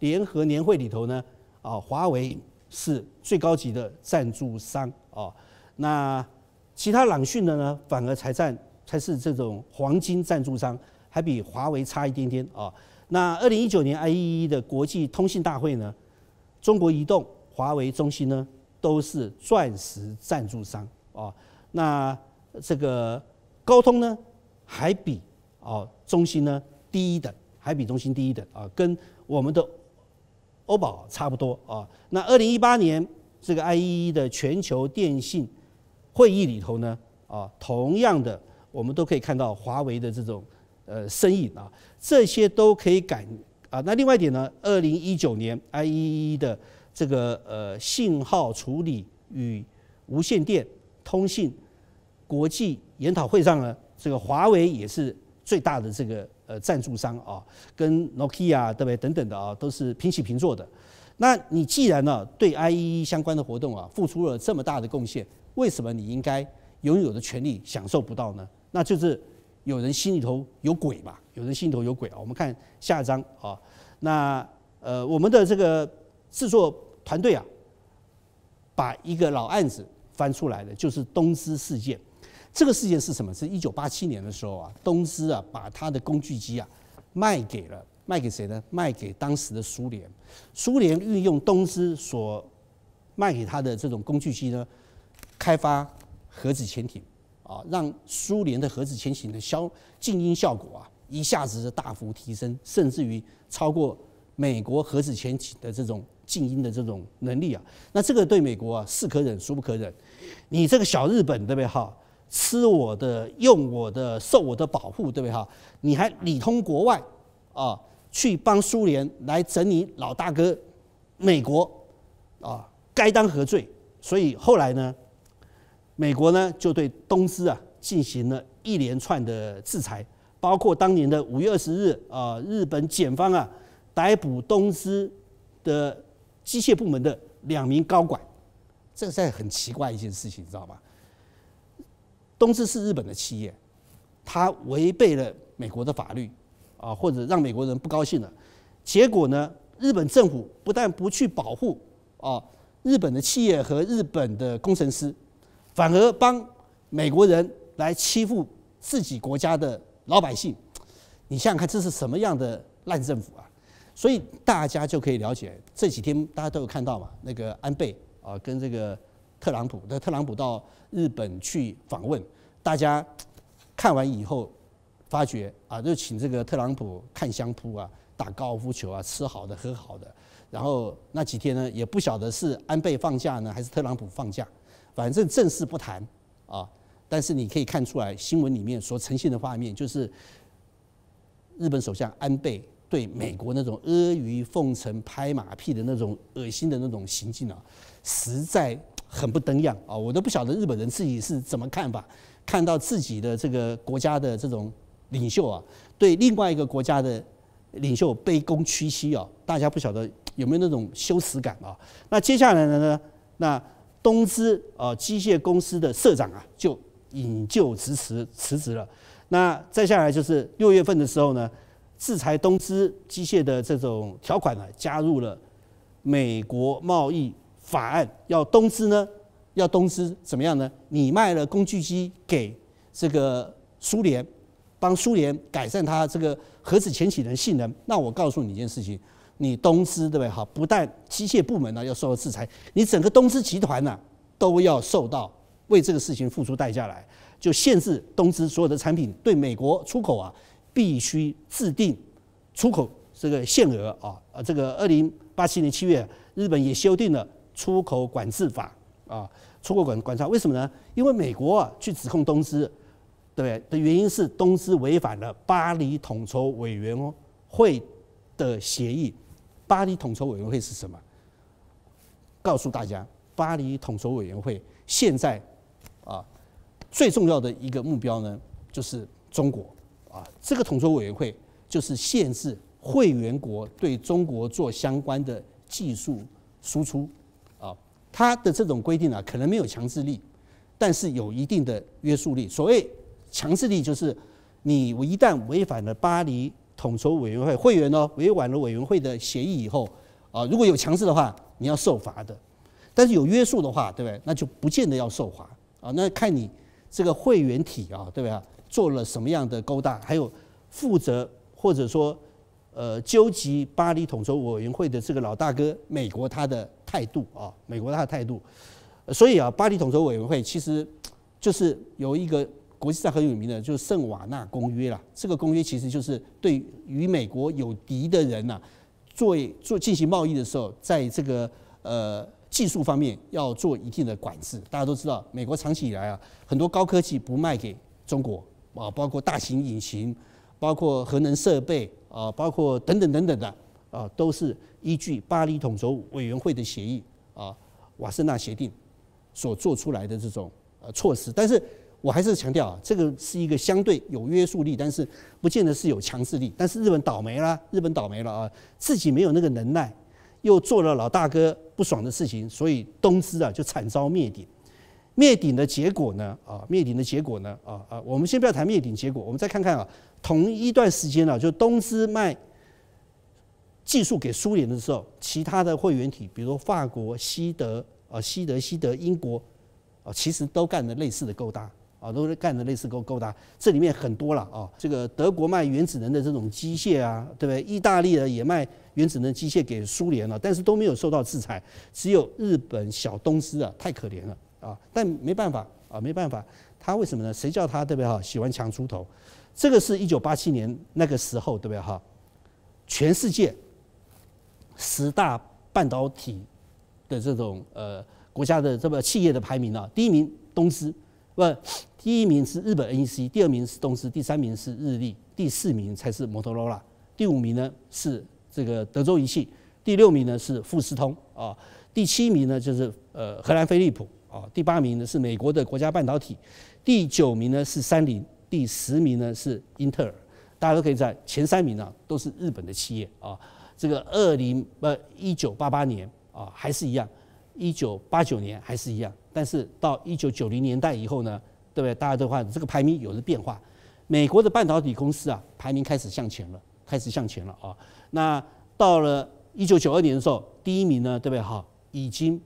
联合年会里头呢，啊，华为是最高级的赞助商啊，那其他朗讯的呢，反而才占才是这种黄金赞助商，还比华为差一点点啊。那二零一九年 IEEE 的国际通信大会呢，中国移动、华为、中兴呢，都是钻石赞助商啊，那这个高通呢，还比啊中兴呢低一等，还比中兴低一等啊，跟我们的欧宝差不多啊。那二零一八年这个 IEEE 的全球电信会议里头呢，啊，同样的我们都可以看到华为的这种呃身影啊，这些都可以感啊。那另外一点呢，二零一九年 I E E 的这个呃信号处理与无线电通信国际研讨会上呢，这个华为也是最大的这个呃赞助商啊，跟 Nokia 对不对等等的啊都是平起平坐的。那你既然呢对 IEEE 相关的活动啊付出了这么大的贡献，为什么你应该拥有的权利享受不到呢？那就是有人心里头有鬼吧？有人心里头有鬼啊！我们看下一张啊，那呃我们的这个制作。团队啊，把一个老案子翻出来的，就是东芝事件。这个事件是什么？是一九八七年的时候啊，东芝啊把他的工具机啊卖给了卖给谁呢？卖给当时的苏联。苏联运用东芝所卖给他的这种工具机呢，开发核子潜艇啊，让苏联的核子潜艇的消静音效果啊一下子大幅提升，甚至于超过美国核子潜艇的这种静音的这种能力啊。那这个对美国啊是可忍孰不可忍？你这个小日本对不对哈？吃我的，用我的，受我的保护，对不对哈？你还里通国外啊，去帮苏联来整你老大哥美国啊，该当何罪？所以后来呢，美国呢就对东芝啊进行了一连串的制裁，包括当年的五月二十日啊，日本检方啊逮捕东芝的机械部门的两名高管，这个是很奇怪一件事情，你知道吗？东芝是日本的企业，它违背了美国的法律啊，或者让美国人不高兴了。结果呢，日本政府不但不去保护啊日本的企业和日本的工程师，反而帮美国人来欺负自己国家的老百姓。你想想看，这是什么样的烂政府啊？所以大家就可以了解，这几天大家都有看到嘛，那个安倍啊，跟这个。特朗普，那特朗普到日本去访问，大家看完以后发觉啊，就请这个特朗普看相扑啊，打高尔夫球啊，吃好的喝好的。然后那几天呢，也不晓得是安倍放假呢，还是特朗普放假，反正正事不谈啊。但是你可以看出来，新闻里面所呈现的画面，就是日本首相安倍对美国那种阿谀奉承、拍马屁的那种恶心的那种行径啊，实在。很不登样啊！我都不晓得日本人自己是怎么看法。看到自己的这个国家的这种领袖啊，对另外一个国家的领袖卑躬屈膝啊，大家不晓得有没有那种羞耻感啊？那接下来呢？那东芝啊机械公司的社长啊，就引咎辞职辞职了。那再下来就是六月份的时候呢，制裁东芝机械的这种条款呢，加入了美国贸易。法案要东芝呢，要东芝怎么样呢？你卖了工具机给这个苏联，帮苏联改善它这个核子潜艇的性能。那我告诉你一件事情，你东芝对不对？好，不但机械部门呢要受到制裁，你整个东芝集团呢都要受到为这个事情付出代价来，就限制东芝所有的产品对美国出口啊，必须制定出口这个限额啊啊，这个二零八七年七月，日本也修订了。出口管制法啊，出口管管制，为什么呢？因为美国啊去指控东芝，对不对？的原因是东芝违反了巴黎统筹委员会的协议。巴黎统筹委员会是什么？告诉大家，巴黎统筹委员会现在啊最重要的一个目标呢，就是中国啊。这个统筹委员会就是限制会员国对中国做相关的技术输出啊。它的这种规定啊，可能没有强制力，但是有一定的约束力。所谓强制力，就是你一旦违反了巴黎统筹委员会会员哦，违反了委员会的协议以后啊，如果有强制的话，你要受罚的；但是有约束的话，对不对？那就不见得要受罚啊。那看你这个会员体啊，对不对？做了什么样的勾当，还有负责或者说。呃，纠集巴黎统筹委员会的这个老大哥，美国他的态度啊，美国他的态度，所以啊，巴黎统筹委员会其实就是有一个国际上很有名的，就是圣瓦纳公约啦。这个公约其实就是对与美国有敌的人呐，做做进行贸易的时候，在这个呃技术方面要做一定的管制。大家都知道，美国长期以来啊，很多高科技不卖给中国啊，包括大型引擎，包括核能设备。啊，包括等等等等的啊，都是依据巴黎统筹委员会的协议啊，瓦森纳协定所做出来的这种呃措施。但是我还是强调啊，这个是一个相对有约束力，但是不见得是有强制力。但是日本倒霉了，日本倒霉了啊，自己没有那个能耐，又做了老大哥不爽的事情，所以东芝啊就惨遭灭顶。灭顶的结果呢？啊，灭顶的结果呢？啊啊，我们先不要谈灭顶结果，我们再看看啊，同一段时间呢，就东芝卖技术给苏联的时候，其他的会员体，比如法国、西德、啊，西德、西德、英国啊，其实都干了类似的勾搭啊，都是干的类似勾勾搭。这里面很多了啊，这个德国卖原子能的这种机械啊，对不对？意大利的也卖原子能机械给苏联了，但是都没有受到制裁，只有日本小东芝啊，太可怜了啊！但没办法啊，没办法，他为什么呢？谁叫他对不对哈？喜欢强出头。这个是一九八七年那个时候，对不对哈？全世界十大半导体的这种呃国家的这个企业的排名啊，第一名东芝，不，第一名是日本 NEC，第二名是东芝，第三名是日立，第四名才是摩托罗拉，第五名呢是这个德州仪器，第六名呢是富士通啊，第七名呢就是呃荷兰飞利浦啊，第八名呢是美国的国家半导体，第九名呢是三菱。第十名呢是英特尔，大家都可以在前三名啊都是日本的企业啊。这个二零呃一九八八年啊还是一样，一九八九年还是一样，但是到一九九零年代以后呢，对不对？大家都发现这个排名有了变化。美国的半导体公司啊排名开始向前了，开始向前了啊。那到了一九九二年的时候，第一名呢，对不对？哈，已经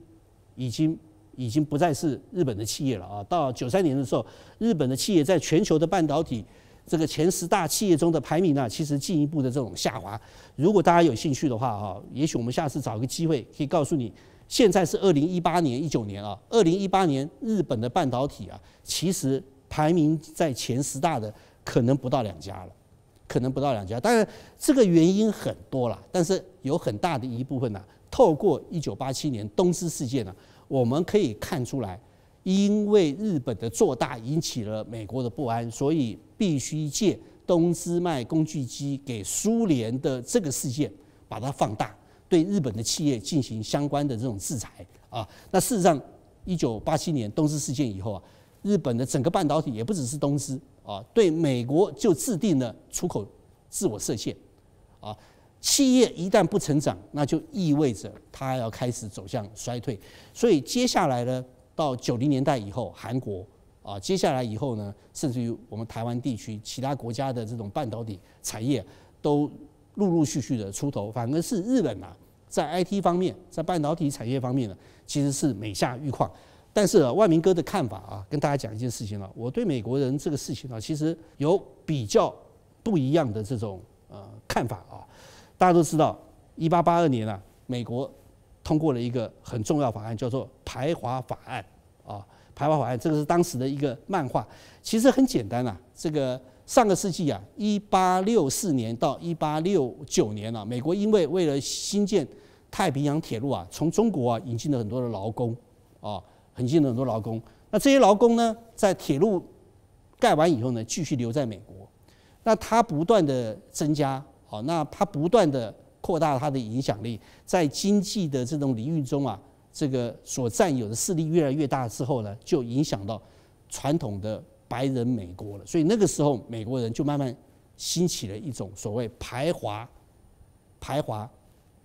已经。已经不再是日本的企业了啊！到九三年的时候，日本的企业在全球的半导体这个前十大企业中的排名呢，其实进一步的这种下滑。如果大家有兴趣的话啊，也许我们下次找个机会可以告诉你，现在是二零一八年、一九年啊，二零一八年日本的半导体啊，其实排名在前十大的可能不到两家了，可能不到两家。当然，这个原因很多了，但是有很大的一部分呢，透过一九八七年东芝事件呢。我们可以看出来，因为日本的做大引起了美国的不安，所以必须借东芝卖工具机给苏联的这个事件，把它放大，对日本的企业进行相关的这种制裁啊。那事实上，一九八七年东芝事件以后啊，日本的整个半导体也不只是东芝啊，对美国就制定了出口自我设限啊。企业一旦不成长，那就意味着它要开始走向衰退。所以接下来呢，到九零年代以后，韩国啊，接下来以后呢，甚至于我们台湾地区其他国家的这种半导体产业都陆陆续续的出头，反而是日本啊，在 IT 方面，在半导体产业方面呢，其实是每下愈况。但是啊，万明哥的看法啊，跟大家讲一件事情了，我对美国人这个事情啊，其实有比较不一样的这种呃看法啊。大家都知道，一八八二年啊，美国通过了一个很重要法案，叫做《排华法案》啊，《排华法案》这个是当时的一个漫画，其实很简单啊。这个上个世纪啊，一八六四年到一八六九年啊，美国因为为了新建太平洋铁路啊，从中国啊引进了很多的劳工啊，引进了很多劳工。那这些劳工呢，在铁路盖完以后呢，继续留在美国，那它不断的增加。好，那它不断的扩大它的影响力，在经济的这种领域中啊，这个所占有的势力越来越大之后呢，就影响到传统的白人美国了。所以那个时候，美国人就慢慢兴起了一种所谓排华排华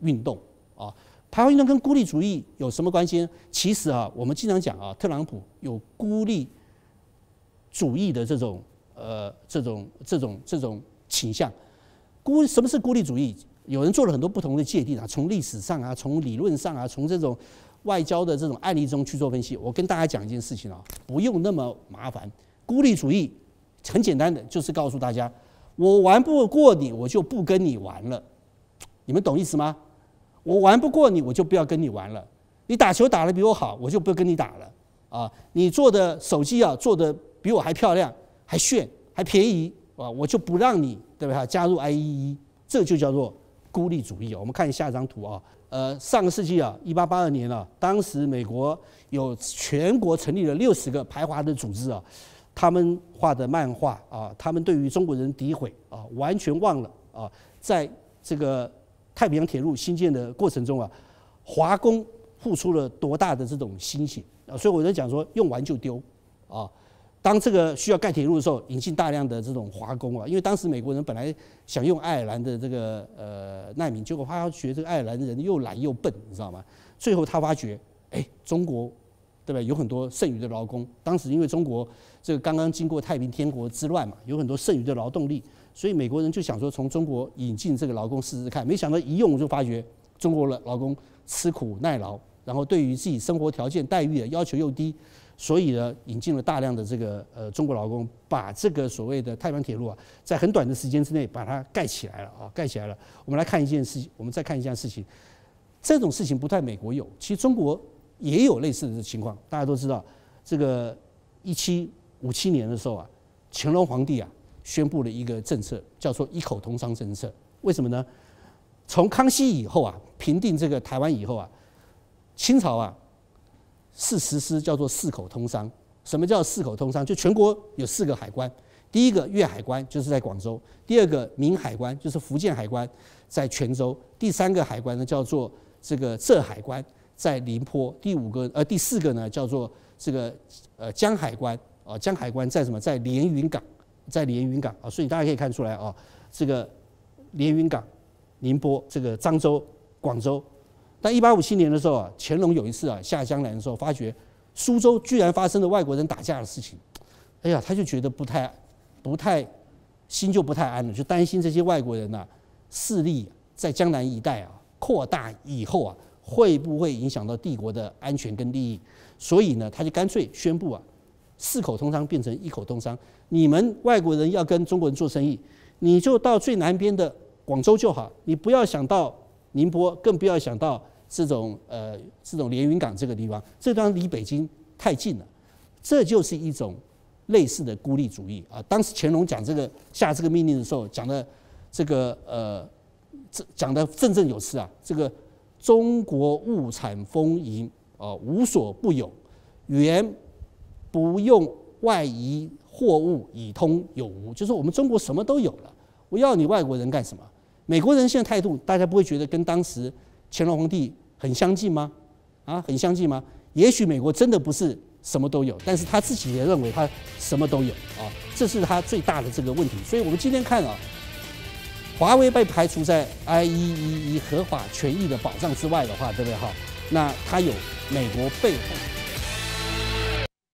运动啊。排华运动跟孤立主义有什么关系呢？其实啊，我们经常讲啊，特朗普有孤立主义的这种呃这种这种这种倾向。孤什么是孤立主义？有人做了很多不同的界定啊，从历史上啊，从理论上啊，从这种外交的这种案例中去做分析。我跟大家讲一件事情啊，不用那么麻烦。孤立主义很简单的，就是告诉大家，我玩不过你，我就不跟你玩了。你们懂意思吗？我玩不过你，我就不要跟你玩了。你打球打得比我好，我就不跟你打了。啊，你做的手机啊，做的比我还漂亮，还炫，还便宜。啊，我就不让你对不对？加入 IEE，这就叫做孤立主义。我们看下一张图啊，呃，上个世纪啊，一八八二年啊，当时美国有全国成立了六十个排华的组织啊，他们画的漫画啊，他们对于中国人诋毁啊，完全忘了啊，在这个太平洋铁路兴建的过程中啊，华工付出了多大的这种心血啊，所以我在讲说，用完就丢啊。当这个需要盖铁路的时候，引进大量的这种华工啊，因为当时美国人本来想用爱尔兰的这个呃难民，结果发觉这个爱尔兰人又懒又笨，你知道吗？最后他发觉，哎，中国对吧？有很多剩余的劳工。当时因为中国这个刚刚经过太平天国之乱嘛，有很多剩余的劳动力，所以美国人就想说从中国引进这个劳工试试看。没想到一用就发觉中国的劳工吃苦耐劳，然后对于自己生活条件待遇的要求又低，所以呢，引进了大量的这个呃中国劳工，把这个所谓的太平铁路啊，在很短的时间之内把它盖起来了啊，盖起来了。我们来看一件事情，我们再看一件事情，这种事情不但美国有，其实中国也有类似的情况。大家都知道，这个一七五七年的时候啊，乾隆皇帝啊宣布了一个政策，叫做一口通商政策。为什么呢？从康熙以后啊，平定这个台湾以后啊。清朝啊，是实施叫做四口通商。什么叫四口通商？就全国有四个海关，第一个粤海关就是在广州；第二个闽海关就是福建海关，在泉州；第三个海关呢叫做这个浙海关，在宁波；第五个呃第四个呢叫做这个呃江海关啊，江海关在什么？在连云港，在连云港啊。所以大家可以看出来啊，这个连云港、宁波、这个漳州、广州。但一八五七年的时候啊，乾隆有一次啊下江南的时候，发觉苏州居然发生了外国人打架的事情，哎呀，他就觉得不太、不太心就不太安了，就担心这些外国人呐势力在江南一带啊扩大以后啊，会不会影响到帝国的安全跟利益？所以呢，他就干脆宣布啊，四口通商变成一口通商，你们外国人要跟中国人做生意，你就到最南边的广州就好，你不要想到。宁波更不要想到这种呃这种连云港这个地方，这地方离北京太近了，这就是一种类似的孤立主义啊。当时乾隆讲这个下这个命令的时候，讲的这个呃这讲的振振有词啊，这个中国物产丰盈啊，无所不有，原不用外夷货物以通有无，就是我们中国什么都有了，我要你外国人干什么？美国人现在态度，大家不会觉得跟当时乾隆皇帝很相近吗？啊，很相近吗？也许美国真的不是什么都有，但是他自己也认为他什么都有啊，这是他最大的这个问题。所以我们今天看啊，华为被排除在 IEEE 合法权益的保障之外的话，对不对哈？那他有美国背后。